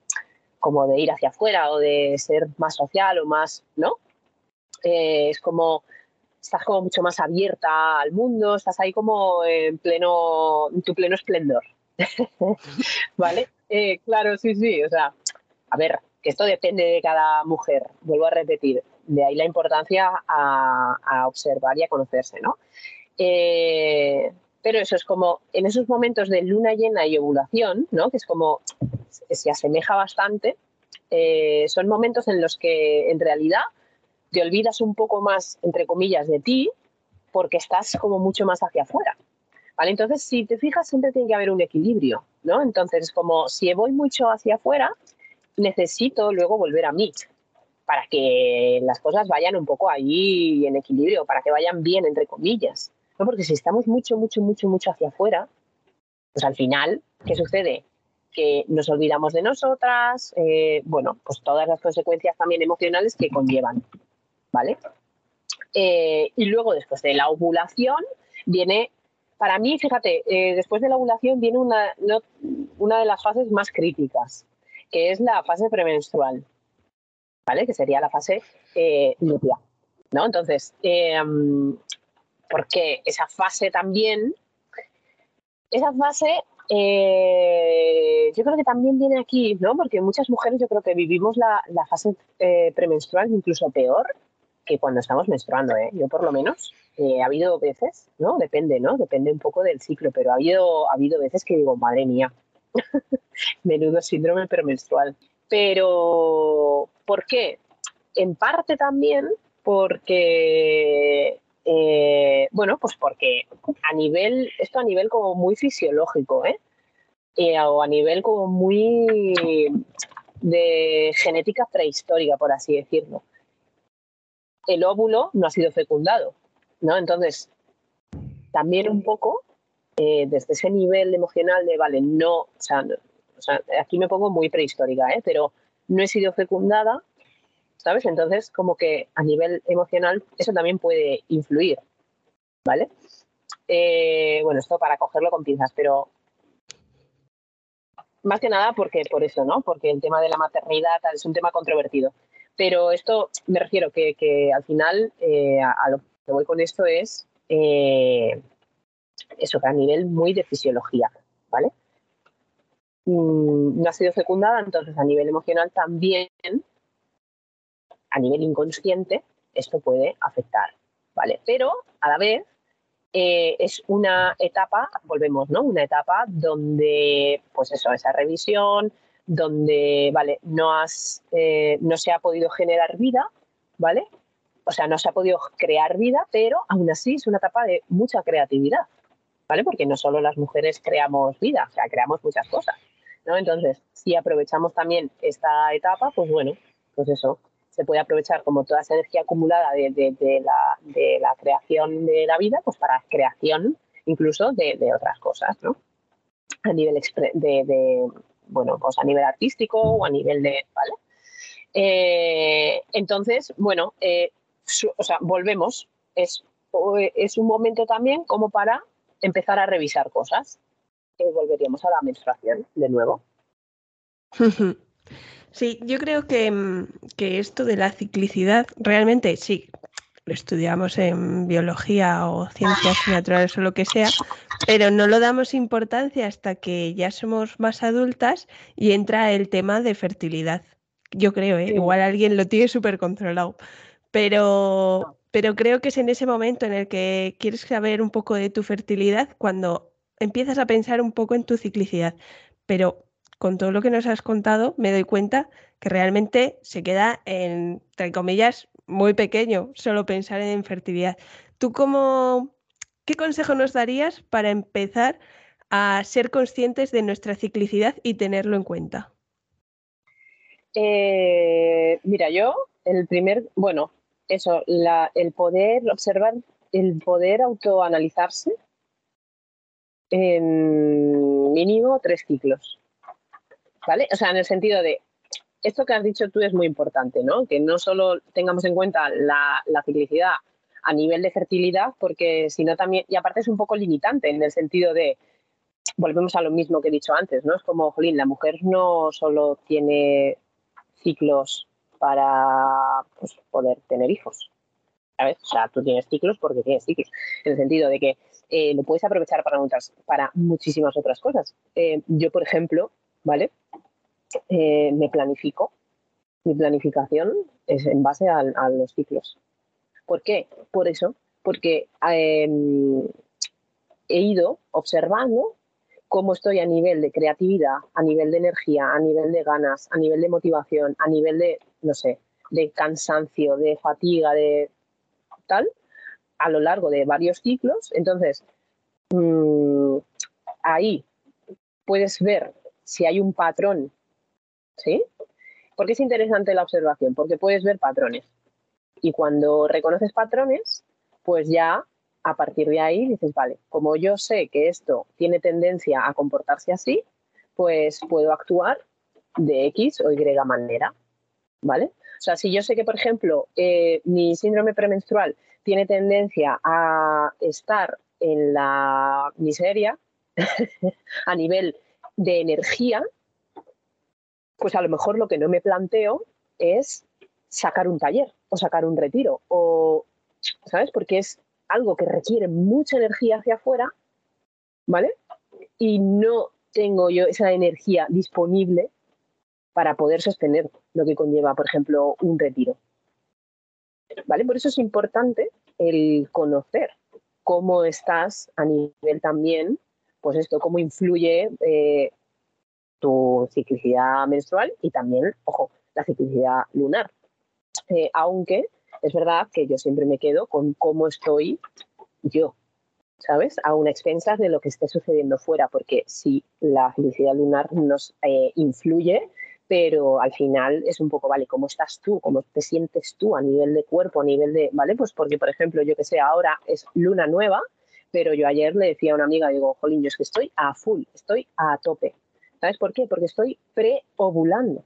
como de ir hacia afuera o de ser más social o más, ¿no? Eh, es como, estás como mucho más abierta al mundo, estás ahí como en pleno, en tu pleno esplendor, ¿vale? Eh, claro, sí, sí, o sea, a ver, que esto depende de cada mujer, vuelvo a repetir, de ahí la importancia a, observar y a conocerse, ¿no? Eh, pero eso es como en esos momentos de luna llena y ovulación, ¿no? Que es como se asemeja bastante, eh, son momentos en los que en realidad te olvidas un poco más, entre comillas, de ti, porque estás como mucho más hacia afuera. ¿Vale? Entonces, si te fijas, siempre tiene que haber un equilibrio, ¿no? Entonces, como si voy mucho hacia afuera, necesito luego volver a mí para que las cosas vayan un poco ahí en equilibrio, para que vayan bien, entre comillas. ¿no? Porque si estamos mucho, mucho, mucho, mucho hacia afuera, pues al final, ¿qué sucede? Que nos olvidamos de nosotras, eh, bueno, pues todas las consecuencias también emocionales que conllevan, ¿vale? Eh, y luego, después de la ovulación, viene para mí, fíjate, eh, después de la ovulación viene una, una de las fases más críticas, que es la fase premenstrual, ¿vale? Que sería la fase eh, ¿no? Entonces, porque esa fase también, esa fase, eh, yo creo que también viene aquí, ¿no? Porque muchas mujeres yo creo que vivimos la, la fase premenstrual incluso peor que cuando estamos menstruando, ¿eh? Yo por lo menos eh, ha habido veces, ¿no? Depende, ¿no? Depende un poco del ciclo, pero ha habido, ha habido veces que digo, madre mía, menudo síndrome premenstrual. Pero, ¿por qué? En parte también porque, eh, bueno, pues porque a nivel, esto a nivel como muy fisiológico, ¿eh? eh o a nivel como muy de genética prehistórica, por así decirlo. El óvulo no ha sido fecundado, ¿no? Entonces, también un poco eh, desde ese nivel emocional de, vale, no, o sea, aquí me pongo muy prehistórica, ¿eh? pero no he sido fecundada, Entonces, como que a nivel emocional eso también puede influir, ¿vale? Eh, bueno, esto para cogerlo con pinzas, pero más que nada porque por eso, ¿no? Porque el tema de la maternidad es un tema controvertido. Pero esto me refiero que, que al final eh, a, lo que voy con esto es eh, eso, que a nivel muy de fisiología, ¿vale? Mm, no ha sido fecundada, entonces a nivel emocional también, a nivel inconsciente, esto puede afectar, ¿vale? Pero a la vez eh, es una etapa, volvemos, ¿no? Una etapa donde, pues eso, esa revisión, donde, ¿vale? No, has, eh, no se ha podido generar vida, ¿vale? o sea, no se ha podido crear vida, pero aún así es una etapa de mucha creatividad, ¿vale? Porque no solo las mujeres creamos vida, o sea, creamos muchas cosas, ¿no? Entonces, si aprovechamos también esta etapa, pues bueno, pues eso, se puede aprovechar como toda esa energía acumulada de, la, creación de la vida, pues para creación incluso de, otras cosas, ¿no? A nivel de, bueno, pues a nivel artístico o a nivel de, ¿vale? Eh, entonces, bueno, eh, o sea, volvemos, es, es un momento también como para empezar a revisar cosas. Eh, volveríamos a la menstruación de nuevo. Sí, yo creo que, mm, que, esto de la ciclicidad, realmente sí, lo estudiamos en biología o ciencias naturales o lo que sea, pero no lo damos importancia hasta que ya somos más adultas y entra el tema de fertilidad. Yo creo, ¿eh? igual alguien lo tiene súper controlado, pero, pero creo que es en ese momento en el que quieres saber un poco de tu fertilidad cuando empiezas a pensar un poco en tu ciclicidad. Pero con todo lo que nos has contado, me doy cuenta que realmente se queda en, entre comillas, muy pequeño solo pensar en fertilidad. ¿Tú cómo, qué consejo nos darías para empezar a ser conscientes de nuestra ciclicidad y tenerlo en cuenta? Eh, mira, yo, el primer, bueno, eso, el poder observar, el poder autoanalizarse en mínimo tres ciclos. ¿Vale? O sea, en el sentido de, esto que has dicho tú es muy importante, ¿no? Que no solo tengamos en cuenta la, la ciclicidad a nivel de fertilidad, porque si no también, y aparte es un poco limitante en el sentido de, volvemos a lo mismo que he dicho antes, ¿no? Es como, jolín, la mujer no solo tiene ciclos para pues, poder tener hijos, ¿sabes? O sea, tú tienes ciclos porque tienes ciclos, en el sentido de que eh, lo puedes aprovechar para, para muchísimas otras cosas. Eh, yo, por ejemplo, ¿vale? Eh, me planifico. Mi planificación es en base a, los ciclos. ¿Por qué? Por eso, porque em, he ido observando cómo estoy a nivel de creatividad, a nivel de energía, a nivel de ganas, a nivel de motivación, a nivel de, no sé, de cansancio, de fatiga, de tal, a lo largo de varios ciclos. Entonces, mm, ahí puedes ver si hay un patrón, ¿sí? ¿Por qué es interesante la observación? Porque puedes ver patrones. Y cuando reconoces patrones, pues ya a partir de ahí dices, vale, como yo sé que esto tiene tendencia a comportarse así, pues puedo actuar de X o Y manera, ¿vale? O sea, si yo sé que, por ejemplo, eh, mi síndrome premenstrual tiene tendencia a estar en la miseria a nivel de energía, pues a lo mejor lo que no me planteo es sacar un taller o sacar un retiro o, ¿sabes? Porque es algo que requiere mucha energía hacia afuera, ¿vale? Y no tengo yo esa energía disponible para poder sostener lo que conlleva, por ejemplo, un retiro. ¿Vale? Por eso es importante el conocer cómo estás a nivel también, pues esto, cómo influye eh, tu ciclicidad menstrual y también, ojo, la ciclicidad lunar. Eh, aunque es verdad que yo siempre me quedo con cómo estoy yo, ¿sabes? A expensas de lo que esté sucediendo fuera, porque sí, la felicidad lunar nos eh, influye, pero al final es un poco, ¿vale? ¿Cómo estás tú? ¿Cómo te sientes tú a nivel de cuerpo, a nivel de, ¿vale? Pues porque, por ejemplo, yo que sé, ahora es luna nueva, pero yo ayer le decía a una amiga, digo, jolín, yo es que estoy a full, estoy a tope. ¿Sabes por qué? Porque estoy pre-ovulando.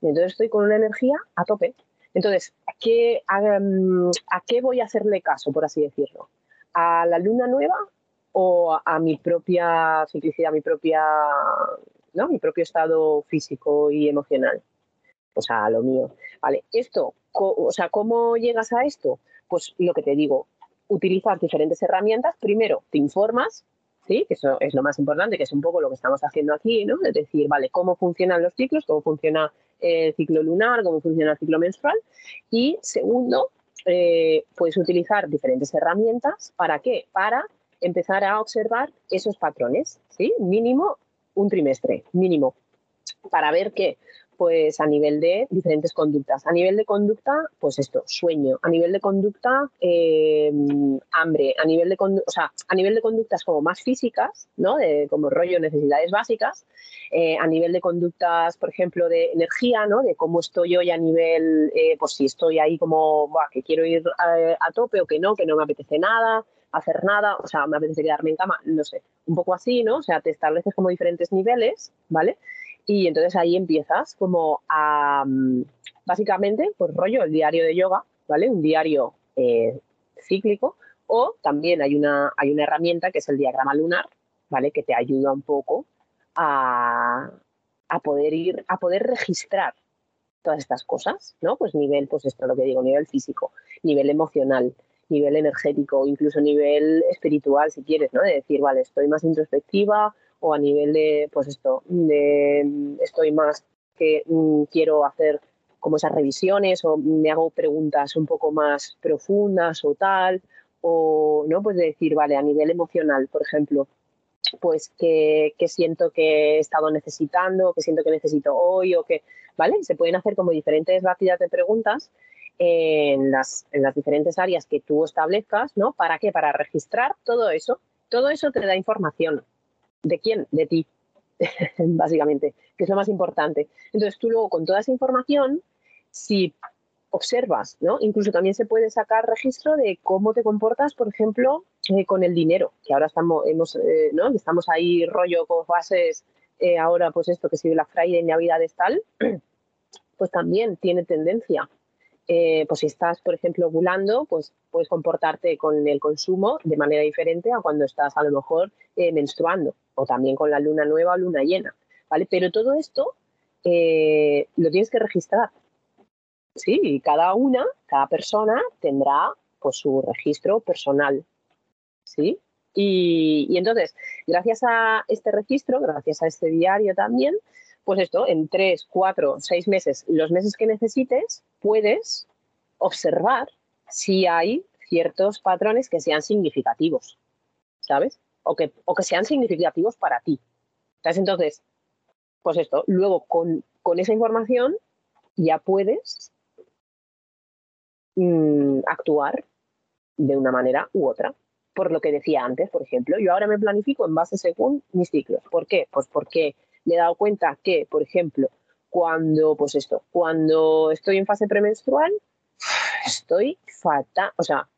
Y entonces estoy con una energía a tope. Entonces, ¿a qué, a, qué voy a hacerle caso, por así decirlo? ¿A la luna nueva o a, mi propia ciclicidad, a mi propia, ¿no? Mi propio estado físico y emocional? Sea, a lo mío. Vale, esto, o sea, ¿cómo llegas a esto? Pues lo que te digo, utilizar diferentes herramientas. Primero, te informas, ¿sí? Que eso es lo más importante, que es un poco lo que estamos haciendo aquí, ¿no? Es decir, vale, cómo funcionan los ciclos, cómo funciona el ciclo lunar, cómo funciona el ciclo menstrual. Y segundo, eh, puedes utilizar diferentes herramientas. ¿Para qué? Para empezar a observar esos patrones, ¿sí? Mínimo un trimestre, mínimo, para ver qué pues a nivel de diferentes conductas. A nivel de conducta, pues esto, sueño. A nivel de conducta, eh, hambre. A nivel de, o sea, a nivel de conductas como más físicas, ¿no? De, como rollo necesidades básicas. Eh, a nivel de conductas, por ejemplo, de energía, ¿no? De cómo estoy hoy a nivel, eh, pues si estoy ahí como, que quiero ir a, tope o que no, que no me apetece nada hacer nada, o sea, me apetece quedarme en cama, no sé, un poco así, ¿no? O sea, te estableces como diferentes niveles, ¿vale? Y entonces ahí empiezas como a, mm, básicamente, pues rollo, el diario de yoga, ¿vale? Un diario eh, cíclico. O también hay una, hay una herramienta que es el diagrama lunar, ¿vale? Que te ayuda un poco a, poder ir, a poder registrar todas estas cosas, ¿no? Pues nivel, pues esto es lo que digo, nivel físico, nivel emocional, nivel energético, incluso nivel espiritual, si quieres, ¿no? De decir, vale, estoy más introspectiva o a nivel de, pues esto, de estoy más que mm, quiero hacer como esas revisiones o me hago preguntas un poco más profundas o tal, o no, pues decir, vale, a nivel emocional, por ejemplo, pues que, siento que he estado necesitando, que siento que necesito hoy o que, ¿vale? Se pueden hacer como diferentes batidas de preguntas en las, en las diferentes áreas que tú establezcas, ¿no? ¿Para qué? Para registrar todo eso. Todo eso te da información. ¿De quién? De ti. básicamente, que es lo más importante. Entonces tú luego con toda esa información, si observas, ¿no? Incluso también se puede sacar registro de cómo te comportas, por ejemplo, eh, con el dinero, que ahora estamos, hemos, eh, ¿no? Estamos ahí rollo con fases, eh, ahora pues esto que si la Friday, Navidades tal, pues también tiene tendencia. Pues si estás, por ejemplo, ovulando, pues puedes comportarte con el consumo de manera diferente a cuando estás a lo mejor menstruando o también con la luna nueva o luna llena, ¿vale? Pero todo esto lo tienes que registrar Sí, y cada una, cada persona tendrá pues su registro personal. ¿Sí? Y, entonces, gracias a este registro, gracias a este diario también, pues esto, en tres, cuatro, seis meses, los meses que necesites, puedes observar si hay ciertos patrones que sean significativos, ¿sabes? O que, o que sean significativos para ti. ¿Sabes? Entonces, pues esto, luego con, con esa información ya puedes Mm, actuar de una manera u otra. Por lo que decía antes, por ejemplo, yo ahora me planifico en base según mis ciclos. ¿Por qué? Pues porque me he dado cuenta que, por ejemplo, cuando, pues esto, cuando estoy en fase premenstrual, estoy fatal, o sea,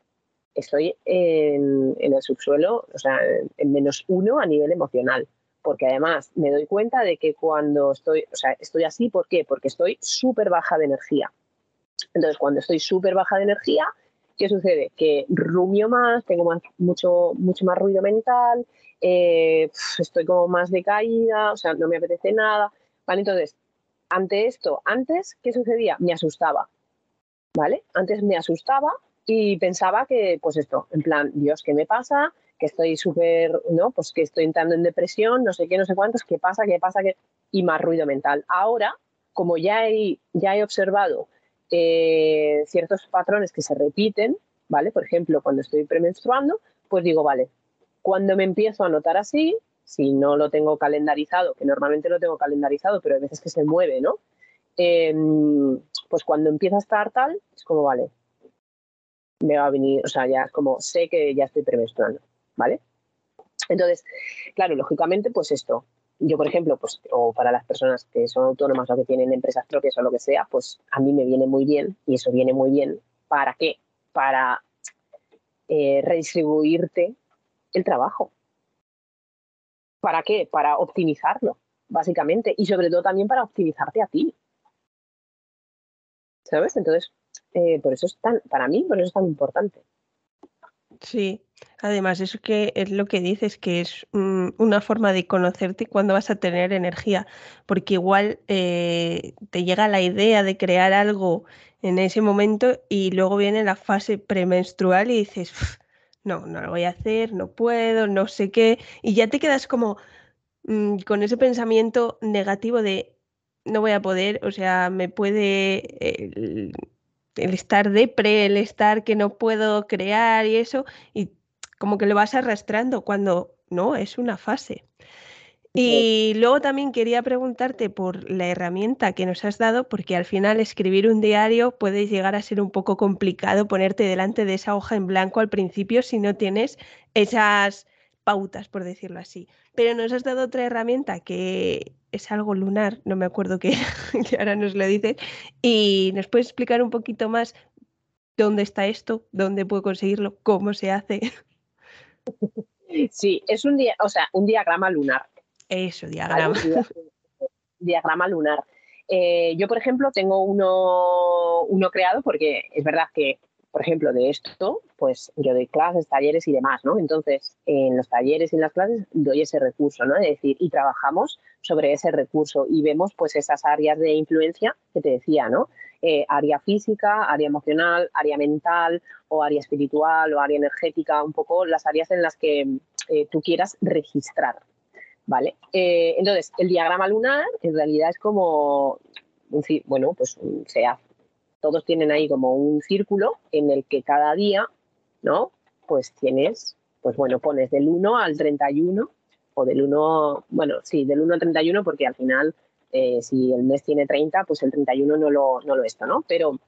estoy en, el subsuelo, o sea, en menos uno a nivel emocional. Porque además me doy cuenta de que cuando estoy, o sea, estoy así, ¿por qué? Porque estoy súper baja de energía. Entonces, cuando estoy súper baja de energía, ¿qué sucede? Que rumio más, tengo mucho, mucho más ruido mental, eh, estoy como más decaída, o sea, no me apetece nada. ¿Vale? Entonces, ante esto, antes, ¿qué sucedía? Me asustaba. ¿Vale? Antes me asustaba y pensaba que, pues esto, en plan, Dios, ¿qué me pasa? Que estoy súper, ¿no? Pues que estoy entrando en depresión, no sé qué, no sé cuántos, ¿qué pasa? ¿Qué pasa? ¿Qué? Y más ruido mental. Ahora, como ya he, ya he observado eh, ciertos patrones que se repiten, ¿vale? Por ejemplo, cuando estoy premenstruando, pues digo, vale, cuando me empiezo a notar así, si no lo tengo calendarizado, que normalmente lo tengo calendarizado, pero hay veces que se mueve, ¿no? Em, pues cuando empieza a estar tal, es como, vale, me va a venir, o sea, ya es como, sé que ya estoy premenstruando, ¿vale? Entonces, claro, lógicamente, pues esto, yo, por ejemplo, pues, o para las personas que son autónomas o que tienen empresas propias o lo que sea, pues a mí me viene muy bien y eso viene muy bien. ¿Para qué? Para eh, redistribuirte el trabajo. ¿Para qué? Para optimizarlo, básicamente. Y sobre todo también para optimizarte a ti. ¿Sabes? Entonces, eh, por eso es tan, para mí, por eso es tan importante. Sí, además eso que es lo que dices, que es mm, una forma de conocerte cuando vas a tener energía, porque igual eh, te llega la idea de crear algo en ese momento y luego viene la fase premenstrual y dices, no, no lo voy a hacer, no puedo, no sé qué, y ya te quedas como mm, con ese pensamiento negativo de no voy a poder, o sea, me puede el estar depre, el estar que no puedo crear y eso, y como que lo vas arrastrando cuando no, es una fase. Y luego también quería preguntarte por la herramienta que nos has dado, porque al final escribir un diario puede llegar a ser un poco complicado ponerte delante de esa hoja en blanco al principio si no tienes esas pautas, por decirlo así. Pero nos has dado otra herramienta que es algo lunar, no me acuerdo qué, que ahora nos lo dices, y nos puedes explicar un poquito más dónde está esto, dónde puedo conseguirlo, cómo se hace. Sí, es un día, o sea, un diagrama lunar. Eso, diagrama. diagrama lunar. Eh, yo, por ejemplo, tengo uno, uno creado porque es verdad que por ejemplo, de esto, pues yo doy clases, talleres y demás, ¿no? Entonces, en los talleres y en las clases doy ese recurso, ¿no? Es decir, y trabajamos sobre ese recurso y vemos pues esas áreas de influencia que te decía, ¿no? Eh, área física, área emocional, área mental o área espiritual o área energética, un poco las áreas en las que eh, tú quieras registrar, ¿vale? Eh, entonces, el diagrama lunar en realidad es como, bueno, pues se todos tienen ahí como un círculo en el que cada día, ¿no? Pues tienes, pues bueno, pones del 1 al 31 o del 1, bueno, sí, del 1 al 31 porque al final eh, si el mes tiene 30, pues el 31 no lo, no lo está, ¿no? Pero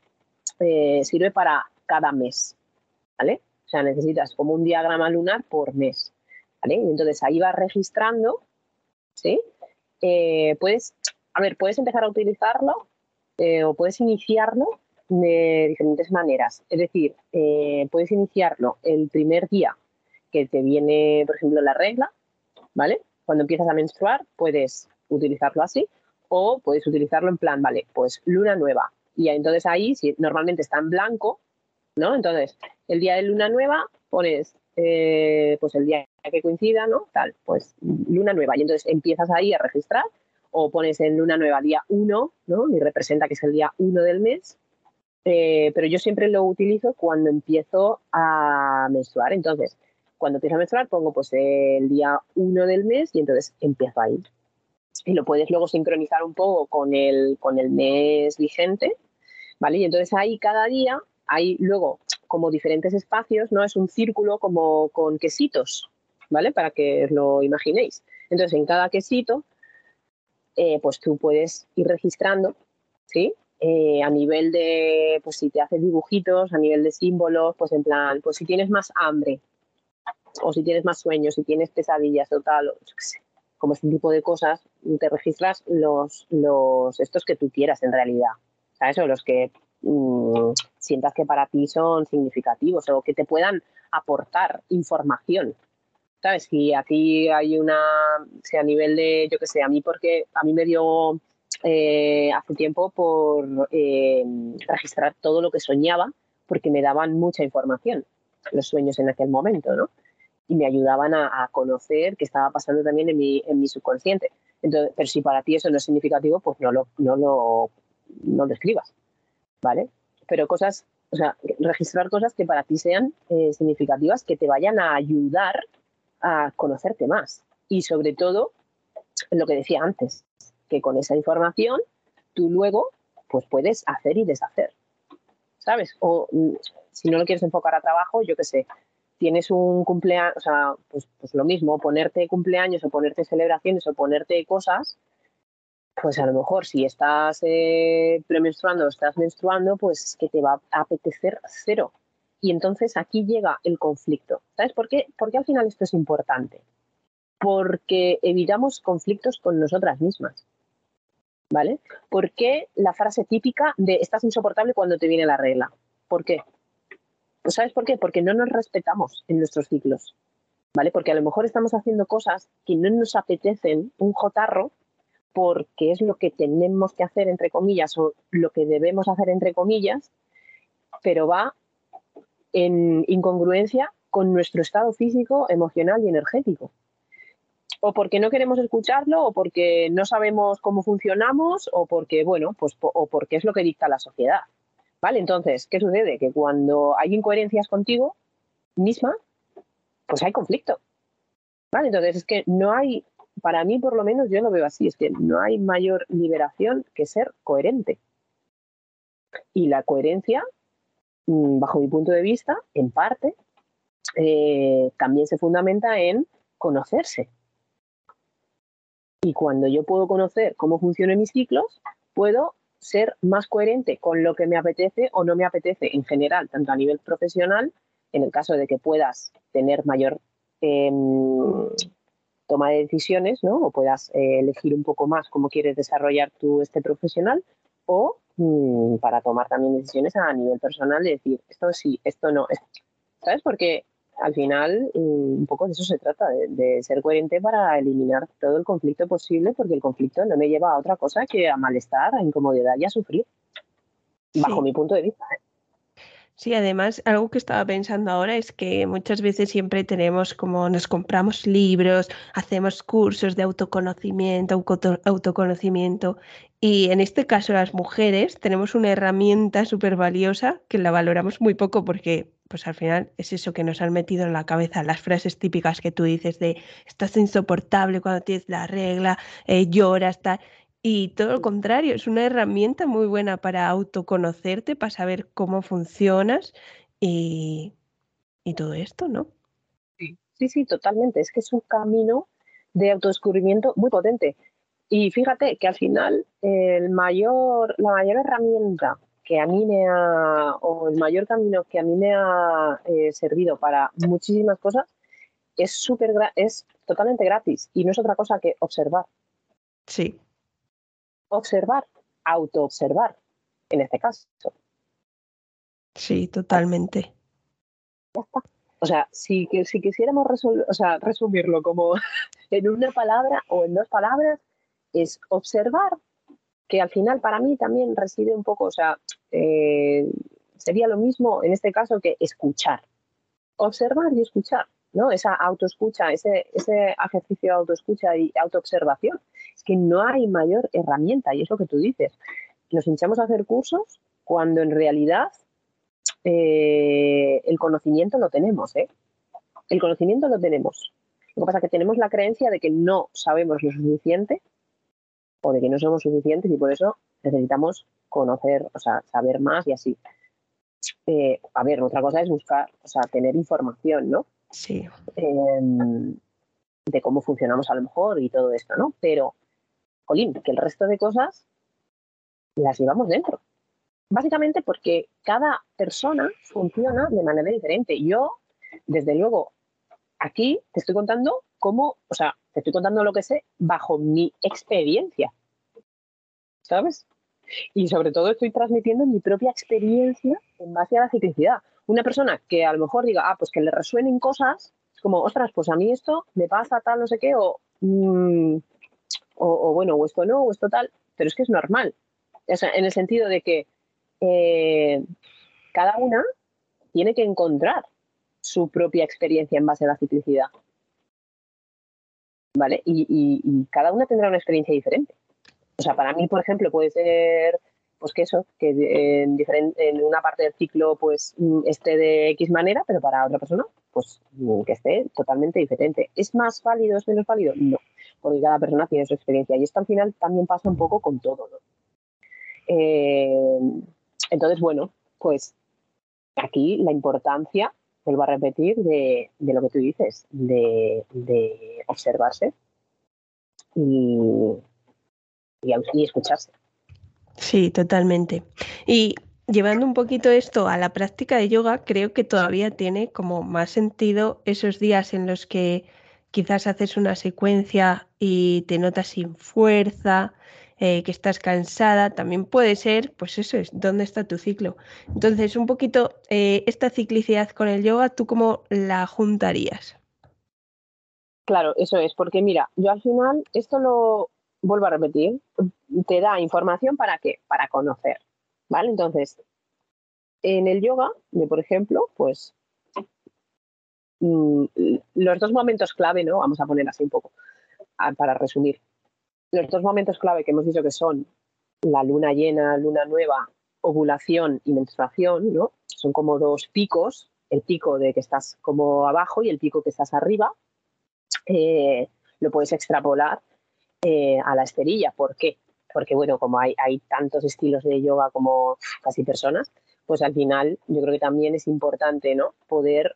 eh, sirve para cada mes, ¿vale? O sea, necesitas como un diagrama lunar por mes, ¿vale? Y entonces ahí vas registrando, ¿sí? eh, puedes, a ver, puedes empezar a utilizarlo o puedes iniciarlo de diferentes maneras. Es decir, eh, puedes iniciarlo el primer día que te viene, por ejemplo, la regla, ¿vale? Cuando empiezas a menstruar, puedes utilizarlo así o puedes utilizarlo en plan, vale, pues luna nueva. Y entonces ahí, si normalmente está en blanco, ¿no? Entonces, el día de luna nueva pones, eh, pues el día que coincida, ¿no? Tal, pues luna nueva. Y entonces empiezas ahí a registrar o pones en luna nueva día 1, ¿no? Y representa que es el día 1 del mes. Eh, pero yo siempre lo utilizo cuando empiezo a menstruar. Entonces, cuando empiezo a menstruar, pongo pues el día 1 del mes y entonces empiezo ahí. Y lo puedes luego sincronizar un poco con el, con el mes vigente, ¿vale? Y entonces ahí cada día hay luego como diferentes espacios, ¿no? Es un círculo como con quesitos, ¿vale? Para que os lo imaginéis. Entonces, en cada quesito eh, pues tú puedes ir registrando, ¿sí? Eh, a nivel de, pues si te haces dibujitos, a nivel de símbolos, pues en plan, pues si tienes más hambre, o si tienes más sueños, si tienes pesadillas o tal, como este tipo de cosas, te registras los, los estos que tú quieras en realidad, ¿sabes? O los que mm, sientas que para ti son significativos o que te puedan aportar información, ¿sabes? Si aquí hay una, si a nivel de, yo qué sé, a mí porque a mí me dio eh, hace tiempo por eh, registrar todo lo que soñaba porque me daban mucha información los sueños en aquel momento, ¿no? Y me ayudaban a, conocer qué estaba pasando también en mi, en mi subconsciente. Entonces, pero si para ti eso no es significativo, pues no lo, no lo, no lo escribas, ¿vale? Pero cosas, o sea, registrar cosas que para ti sean eh, significativas, que te vayan a ayudar a conocerte más. Y sobre todo, lo que decía antes, que con esa información tú luego pues puedes hacer y deshacer. ¿Sabes? O mm, si no lo quieres enfocar a trabajo, yo qué sé, tienes un cumpleaños, o sea, pues, pues lo mismo, ponerte cumpleaños o ponerte celebraciones o ponerte cosas, pues a lo mejor si estás eh, premenstruando o estás menstruando, pues es que te va a apetecer cero y entonces aquí llega el conflicto. ¿Sabes por qué? Porque al final esto es importante. Porque evitamos conflictos con nosotras mismas. ¿Vale? ¿Por qué la frase típica de estás insoportable cuando te viene la regla? ¿Por qué? Pues ¿Sabes por qué? Porque no nos respetamos en nuestros ciclos. ¿Vale? Porque a lo mejor estamos haciendo cosas que no nos apetecen un jotarro porque es lo que tenemos que hacer, entre comillas, o lo que debemos hacer, entre comillas, pero va en incongruencia con nuestro estado físico, emocional y energético. O porque no queremos escucharlo, o porque no sabemos cómo funcionamos, o porque, bueno, pues o porque es lo que dicta la sociedad. ¿Vale? Entonces, ¿qué sucede? Que cuando hay incoherencias contigo misma, pues hay conflicto. ¿Vale? Entonces, es que no hay, para mí por lo menos yo lo veo así, es que no hay mayor liberación que ser coherente. Y la coherencia Mm, bajo mi punto de vista, en parte, eh, también se fundamenta en conocerse. Y cuando yo puedo conocer cómo funcionan mis ciclos, puedo ser más coherente con lo que me apetece o no me apetece en general, tanto a nivel profesional, en el caso de que puedas tener mayor em, toma de decisiones, ¿no? O puedas eh, elegir un poco más cómo quieres desarrollar tu este profesional, o Mm, para tomar también decisiones a nivel personal de decir, esto sí, esto no. ¿Sabes? Porque al final mm, un poco de eso se trata, de, ser coherente para eliminar todo el conflicto posible, porque el conflicto no me lleva a otra cosa que a malestar, a incomodidad y a sufrir, bajo mi punto de vista. ¿eh? Sí, además, algo que estaba pensando ahora es que muchas veces siempre tenemos como nos compramos libros, hacemos cursos de autoconocimiento, autoconocimiento, y en este caso las mujeres tenemos una herramienta súper valiosa que la valoramos muy poco porque pues al final es eso que nos han metido en la cabeza, las frases típicas que tú dices de estás insoportable cuando tienes la regla, eh, lloras, tal. Y todo lo contrario, es una herramienta muy buena para autoconocerte, para saber cómo funcionas y, todo esto, ¿no? Sí, sí, sí, totalmente. Es que es un camino de autodescubrimiento muy potente. Y fíjate que al final el mayor, la mayor herramienta que a mí me ha, o el mayor camino que a mí me ha eh, servido para muchísimas cosas, es súper, es totalmente gratis y no es otra cosa que observar Sí. Observar, autoobservar, en este caso. Sí, totalmente. Ya está. O sea, si, si quisiéramos o sea, resumirlo como en una palabra o en dos palabras, es observar, que al final para mí también reside un poco, o sea, eh, sería lo mismo en este caso que escuchar. Observar y escuchar, ¿no? Esa autoescucha, ese, ese ejercicio de autoescucha y autoobservación. Es que no hay mayor herramienta, y es lo que tú dices. Nos hinchamos a hacer cursos cuando en realidad eh, el conocimiento lo tenemos, ¿eh? El conocimiento lo tenemos. Lo que pasa es que tenemos la creencia de que no sabemos lo suficiente o de que no somos suficientes y por eso necesitamos conocer, o sea, saber más y así. Eh, a ver, otra cosa es buscar, o sea, tener información, ¿no? Sí. Em, de cómo funcionamos a lo mejor y todo esto, ¿no? Pero, jolín, que el resto de cosas las llevamos dentro. Básicamente porque cada persona funciona de manera diferente. Yo, desde luego, aquí te estoy contando cómo, o sea, te estoy contando lo que sé bajo mi experiencia. ¿Sabes? Y sobre todo estoy transmitiendo mi propia experiencia en base a la ciclicidad. Una persona que a lo mejor diga, ah, pues que le resuenen cosas, como, ostras, pues a mí esto me pasa tal, no sé qué, o, mm, o, bueno, o esto no, o esto tal, pero es que es normal. O sea, en el sentido de que eh, cada una tiene que encontrar su propia experiencia en base a la ciclicidad. ¿Vale? Y, cada una tendrá una experiencia diferente. O sea, para mí, por ejemplo, puede ser, pues que eso, que en, en una parte del ciclo, pues mm, esté de X manera, pero para otra persona, pues mm, que esté totalmente diferente. ¿Es más válido, es menos válido? No, porque cada persona tiene su experiencia. Y esto al final también pasa un poco con todo, ¿no? Eh, entonces, bueno, pues aquí la importancia, vuelvo a repetir, de, lo que tú dices, de, observarse y, y, escucharse. Sí, totalmente. Y llevando un poquito esto a la práctica de yoga, creo que todavía tiene como más sentido esos días en los que quizás haces una secuencia y te notas sin fuerza, eh, que estás cansada, también puede ser, pues eso es, ¿dónde está tu ciclo? Entonces, un poquito eh, esta ciclicidad con el yoga, ¿tú cómo la juntarías? Claro, eso es, porque mira, yo al final, esto lo vuelvo a repetir, te da información para qué, para conocer, ¿vale? Entonces, en el yoga, yo por ejemplo, pues mm, los dos momentos clave, ¿no? Vamos a poner así un poco, para resumir los dos momentos clave que hemos dicho que son la luna llena, luna nueva, ovulación y menstruación, ¿no? Son como dos picos, el pico de que estás como abajo y el pico que estás arriba. Eh, lo puedes extrapolar eh, a la esterilla. ¿Por qué? Porque, bueno, como hay, tantos estilos de yoga como casi personas, pues al final yo creo que también es importante, ¿no? Poder,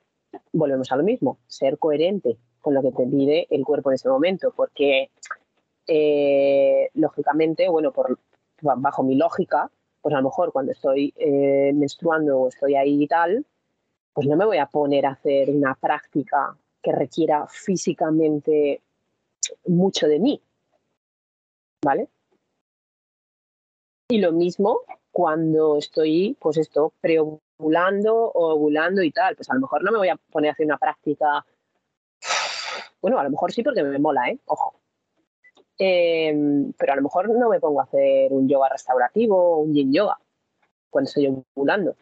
volvemos a lo mismo, ser coherente con lo que te pide el cuerpo en ese momento, porque eh, lógicamente, bueno, por, bajo mi lógica, pues a lo mejor cuando estoy eh, menstruando o estoy ahí y tal, pues no me voy a poner a hacer una práctica que requiera físicamente mucho de mí. ¿Vale? Y lo mismo cuando estoy, pues esto, preovulando o ovulando y tal, pues a lo mejor no me voy a poner a hacer una práctica. Bueno, a lo mejor sí porque me mola, ¿eh? Ojo. Em, pero a lo mejor no me pongo a hacer un yoga restaurativo o un yin yoga cuando estoy ovulando.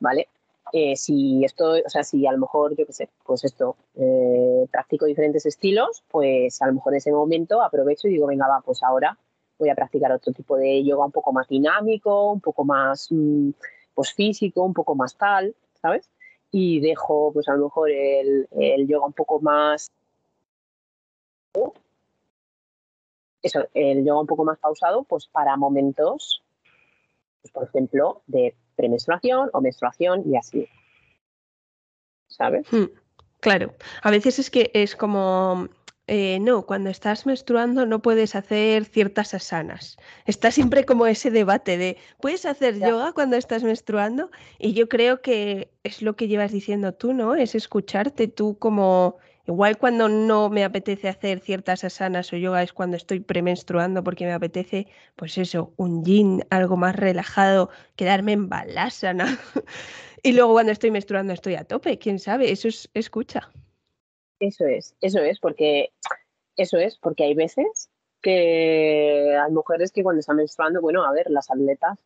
¿Vale? Eh, si esto, o sea, si a lo mejor, yo qué sé, pues esto, eh, practico diferentes estilos, pues a lo mejor en ese momento aprovecho y digo, venga, va, pues ahora voy a practicar otro tipo de yoga un poco más dinámico, un poco más mm, pues físico, un poco más tal, ¿sabes? Y dejo, pues a lo mejor el, el yoga un poco más eso, el yoga un poco más pausado, pues para momentos, pues, por ejemplo, de premenstruación o menstruación y así. ¿Sabes? Hmm, claro. A veces es que es como eh, no, cuando estás menstruando no puedes hacer ciertas asanas. Está siempre como ese debate de, ¿puedes hacer yoga cuando estás menstruando? Y yo creo que es lo que llevas diciendo tú, ¿no? Es escucharte tú como Igual cuando no me apetece hacer ciertas asanas o yoga es cuando estoy premenstruando porque me apetece, pues eso, un yin, algo más relajado, quedarme en balasana. y luego cuando estoy menstruando estoy a tope, quién sabe, eso es escucha. Eso es, eso es, porque eso es, porque hay veces que hay mujeres que cuando están menstruando, bueno, a ver, las atletas,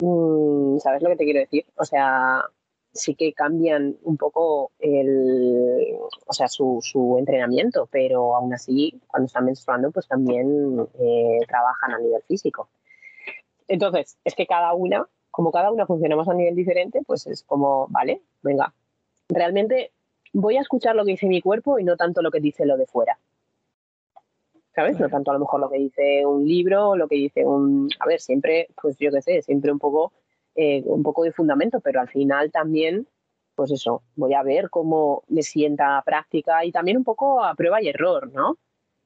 mm, ¿sabes lo que te quiero decir? O sea, sí que cambian un poco el, o sea, su, su entrenamiento, pero aún así, cuando están menstruando, pues también eh, trabajan a nivel físico. Entonces, es que cada una, como cada una funcionamos a nivel diferente, pues es como, vale, venga, realmente voy a escuchar lo que dice mi cuerpo y no tanto lo que dice lo de fuera. ¿Sabes? No tanto a lo mejor lo que dice un libro, lo que dice un... A ver, siempre, pues yo qué sé, siempre un poco eh, un poco de fundamento, pero al final también, pues eso, voy a ver cómo me sienta práctica y también un poco a prueba y error, ¿no?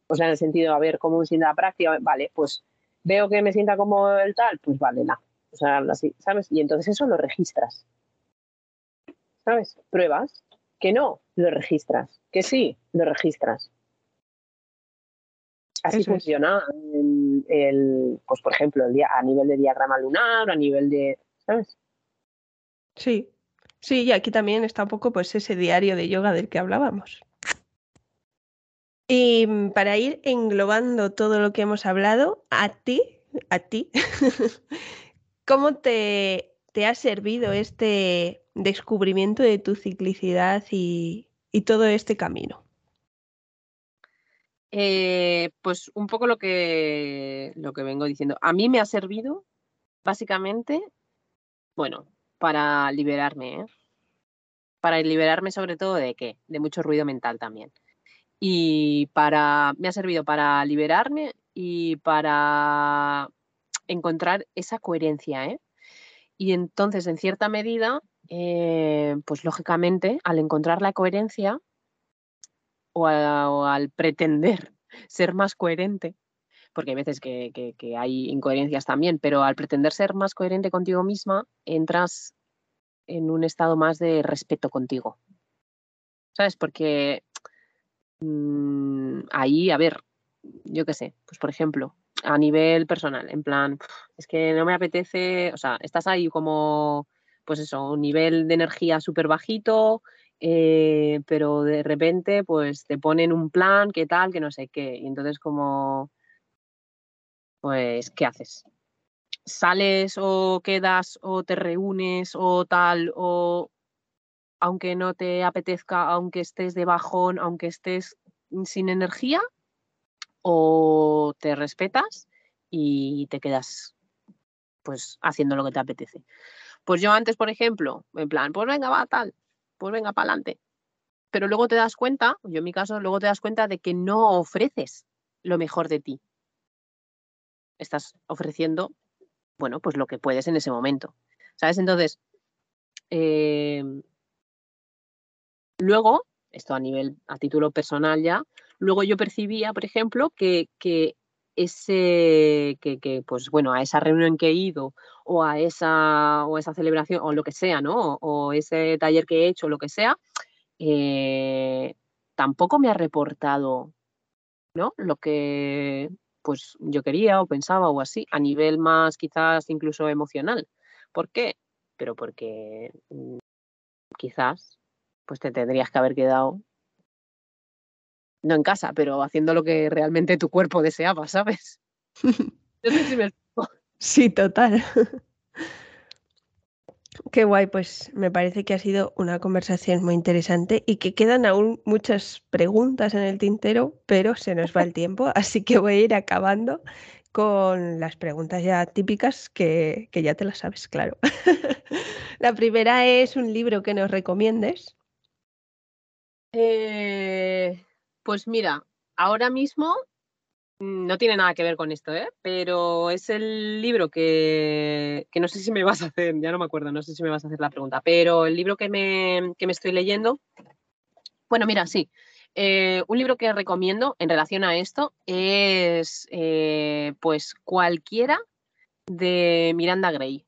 O sea, en el sentido, a ver cómo me sienta práctica, vale, pues veo que me sienta como el tal, pues vale, nada. O sea, así, ¿sabes? Y entonces eso lo registras. ¿Sabes? Pruebas. Que no, lo registras. Que sí, lo registras. Así funciona el, pues por ejemplo, el día, a nivel de diagrama lunar, a nivel de, ¿sabes? Sí, sí, y aquí también está un poco pues ese diario de yoga del que hablábamos. Y mm, para ir englobando todo lo que hemos hablado, a ti, a ti, ¿cómo te, te ha servido este descubrimiento de tu ciclicidad y, y todo este camino? Eh, pues un poco lo que, lo que vengo diciendo. A mí me ha servido básicamente bueno, para liberarme, ¿eh? Para liberarme sobre todo de qué? De mucho ruido mental también. Y para, me ha servido para liberarme y para encontrar esa coherencia, ¿eh? Y entonces, en cierta medida, eh, pues lógicamente, al encontrar la coherencia o al pretender ser más coherente, porque hay veces que, hay incoherencias también, pero al pretender ser más coherente contigo misma, entras en un estado más de respeto contigo. ¿Sabes? Porque mm, ahí, a ver, yo qué sé, pues por ejemplo, a nivel personal, en plan, es que no me apetece, o sea, estás ahí como, pues eso, un nivel de energía súper bajito, eh, pero de repente, pues te ponen un plan, qué tal, que no sé qué, y entonces como pues, ¿qué haces? ¿Sales o quedas o te reúnes o tal o aunque no te apetezca, aunque estés de bajón, aunque estés sin energía? ¿O te respetas y te quedas pues haciendo lo que te apetece? Pues yo antes, por ejemplo, en plan, pues venga, va, tal, pues venga, para adelante. Pero luego te das cuenta, yo en mi caso, luego te das cuenta de que no ofreces lo mejor de ti estás ofreciendo, bueno, pues lo que puedes en ese momento. ¿Sabes? Entonces, em, luego, esto a nivel, a título personal ya, luego yo percibía, por ejemplo, que, que ese, que, pues bueno, a esa reunión que he ido o a esa, o esa celebración o lo que sea, ¿no? O, ese taller que he hecho, lo que sea, eh, tampoco me ha reportado, ¿no? Lo que, pues yo quería o pensaba o así, a nivel más quizás incluso emocional. ¿Por qué? Pero porque mm, quizás pues te tendrías que haber quedado no en casa, pero haciendo lo que realmente tu cuerpo deseaba, ¿sabes? Sí, total. Qué guay, pues me parece que ha sido una conversación muy interesante y que quedan aún muchas preguntas en el tintero, pero se nos va el tiempo, así que voy a ir acabando con las preguntas ya típicas que, ya te las sabes, claro. La primera es un libro que nos recomiendes. Eh, pues mira, ahora mismo no tiene nada que ver con esto, ¿eh? pero es el libro que, no sé si me vas a hacer, ya no me acuerdo, no sé si me vas a hacer la pregunta, pero el libro que me, estoy leyendo, bueno, mira, sí, eh, un libro que recomiendo en relación a esto es eh, pues cualquiera de Miranda Gray.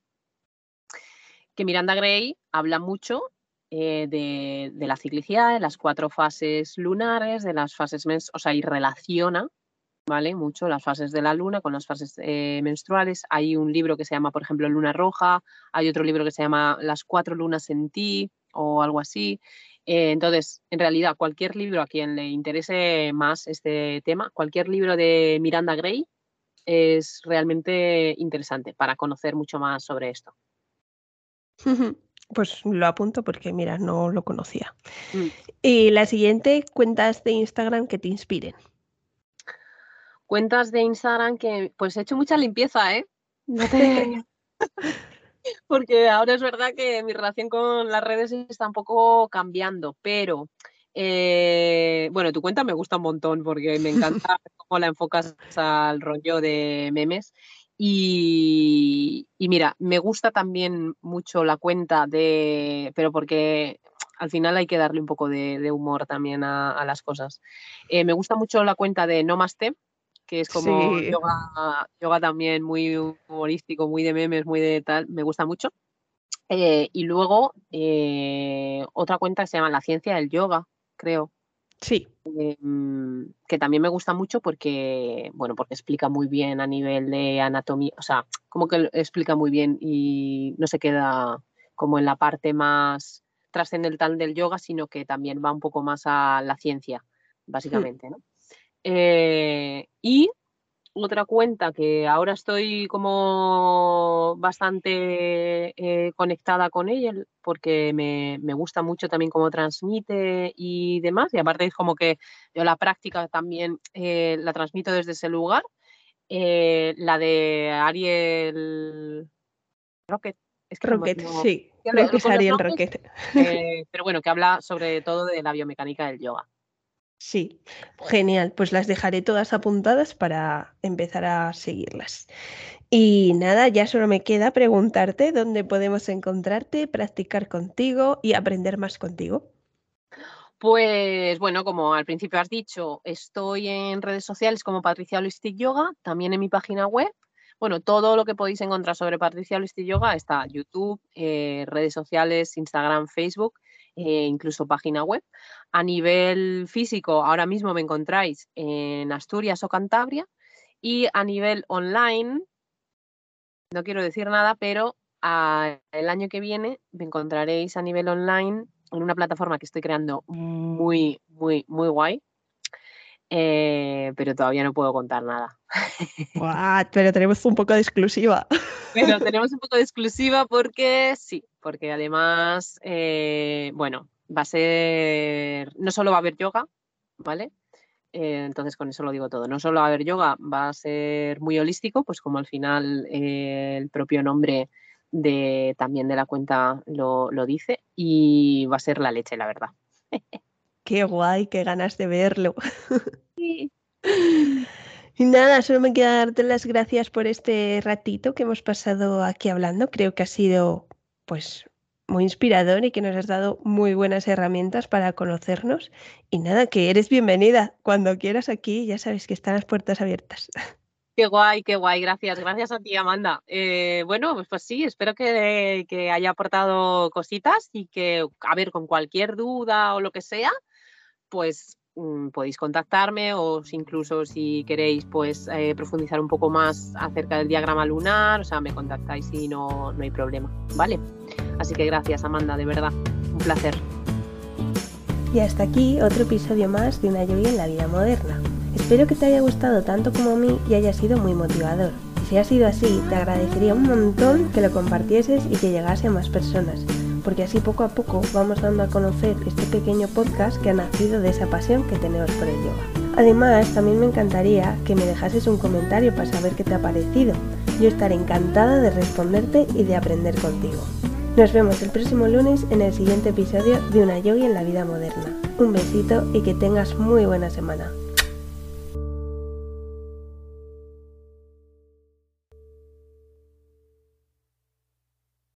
Que Miranda Gray habla mucho eh, de, la ciclicidad, de las cuatro fases lunares, de las fases, o sea, y relaciona, ¿vale? Mucho las fases de la luna con las fases eh, menstruales. Hay un libro que se llama, por ejemplo, Luna Roja, hay otro libro que se llama Las cuatro lunas en ti o algo así. Eh, entonces, en realidad, cualquier libro a quien le interese más este tema, cualquier libro de Miranda Gray es realmente interesante para conocer mucho más sobre esto. Pues lo apunto porque, mira, no lo conocía. Mm. Y la siguiente, cuentas de Instagram que te inspiren. Cuentas de Instagram que, pues he hecho mucha limpieza, ¿eh? porque ahora es verdad que mi relación con las redes está un poco cambiando, pero eh, bueno, tu cuenta me gusta un montón porque me encanta cómo la enfocas al rollo de memes y, mira, me gusta también mucho la cuenta de, pero porque al final hay que darle un poco de, humor también a, las cosas. Eh, me gusta mucho la cuenta de Nomaste, que es como yoga, también muy humorístico, muy de memes, muy de tal, me gusta mucho. Eh, y luego eh, otra cuenta que se llama La Ciencia del Yoga, creo. Sí. Em, que también me gusta mucho porque, bueno, porque explica muy bien a nivel de anatomía, o sea, como que explica muy bien y no se queda como en la parte más trascendental del yoga, sino que también va un poco más a la ciencia, hmm. básicamente, ¿no? Eh, y otra cuenta que ahora estoy como bastante eh, conectada con ella porque me, gusta mucho también cómo transmite y demás. Y aparte es como que yo la práctica también eh, la transmito desde ese lugar. Eh, la de Ariel Rocket. Es que Rocket, sí, creo que es Ariel Rocket. pero bueno, que habla sobre todo de la biomecánica del yoga. Sí, genial. Pues las dejaré todas apuntadas para empezar a seguirlas. Y nada, ya solo me queda preguntarte dónde podemos encontrarte, practicar contigo y aprender más contigo. Pues bueno, como al principio has dicho, estoy en redes sociales como Patricia Holistic Yoga, también en mi página web. Bueno, todo lo que podéis encontrar sobre Patricia Holistic Yoga está YouTube, eh, redes sociales, Instagram, Facebook eh, incluso página web. A nivel físico, ahora mismo me encontráis en Asturias o Cantabria y a nivel online, no quiero decir nada, pero el año que viene me encontraréis a nivel online en una plataforma que estoy creando muy, muy, muy guay. Eh, pero todavía no puedo contar nada. pero tenemos un poco de exclusiva. Pero tenemos un poco de exclusiva porque sí, porque además, eh, bueno, va a ser, no solo va a haber yoga, ¿vale? Eh, entonces con eso lo digo todo. No solo va a haber yoga, va a ser muy holístico, pues como al final el propio nombre de, también de la cuenta lo, lo dice, y va a ser la leche, la verdad. Qué guay, qué ganas de verlo. Sí. Y nada, solo me queda darte las gracias por este ratito que hemos pasado aquí hablando. Creo que ha sido pues muy inspirador y que nos has dado muy buenas herramientas para conocernos. Y nada, que eres bienvenida. Cuando quieras aquí, ya sabes que están las puertas abiertas. Qué guay, qué guay. Gracias, gracias a ti, Amanda. Eh, bueno, pues, pues, sí, espero que, que, haya aportado cositas y que, a ver, con cualquier duda o lo que sea, pues Mm, podéis contactarme o incluso si queréis pues eh, profundizar un poco más acerca del diagrama lunar, o sea, me contactáis y no, no hay problema, ¿vale? Así que gracias Amanda, de verdad, un placer. Y hasta aquí otro episodio más de una lluvia en la vida moderna. Espero que te haya gustado tanto como a mí y haya sido muy motivador. Y si ha sido así, te agradecería un montón que lo compartieses y que llegase a más personas porque así poco a poco vamos dando a conocer este pequeño podcast que ha nacido de esa pasión que tenemos por el yoga. Además, también me encantaría que me dejases un comentario para saber qué te ha parecido. Yo estaré encantada de responderte y de aprender contigo. Nos vemos el próximo lunes en el siguiente episodio de Una Yogi en la vida moderna. Un besito y que tengas muy buena semana.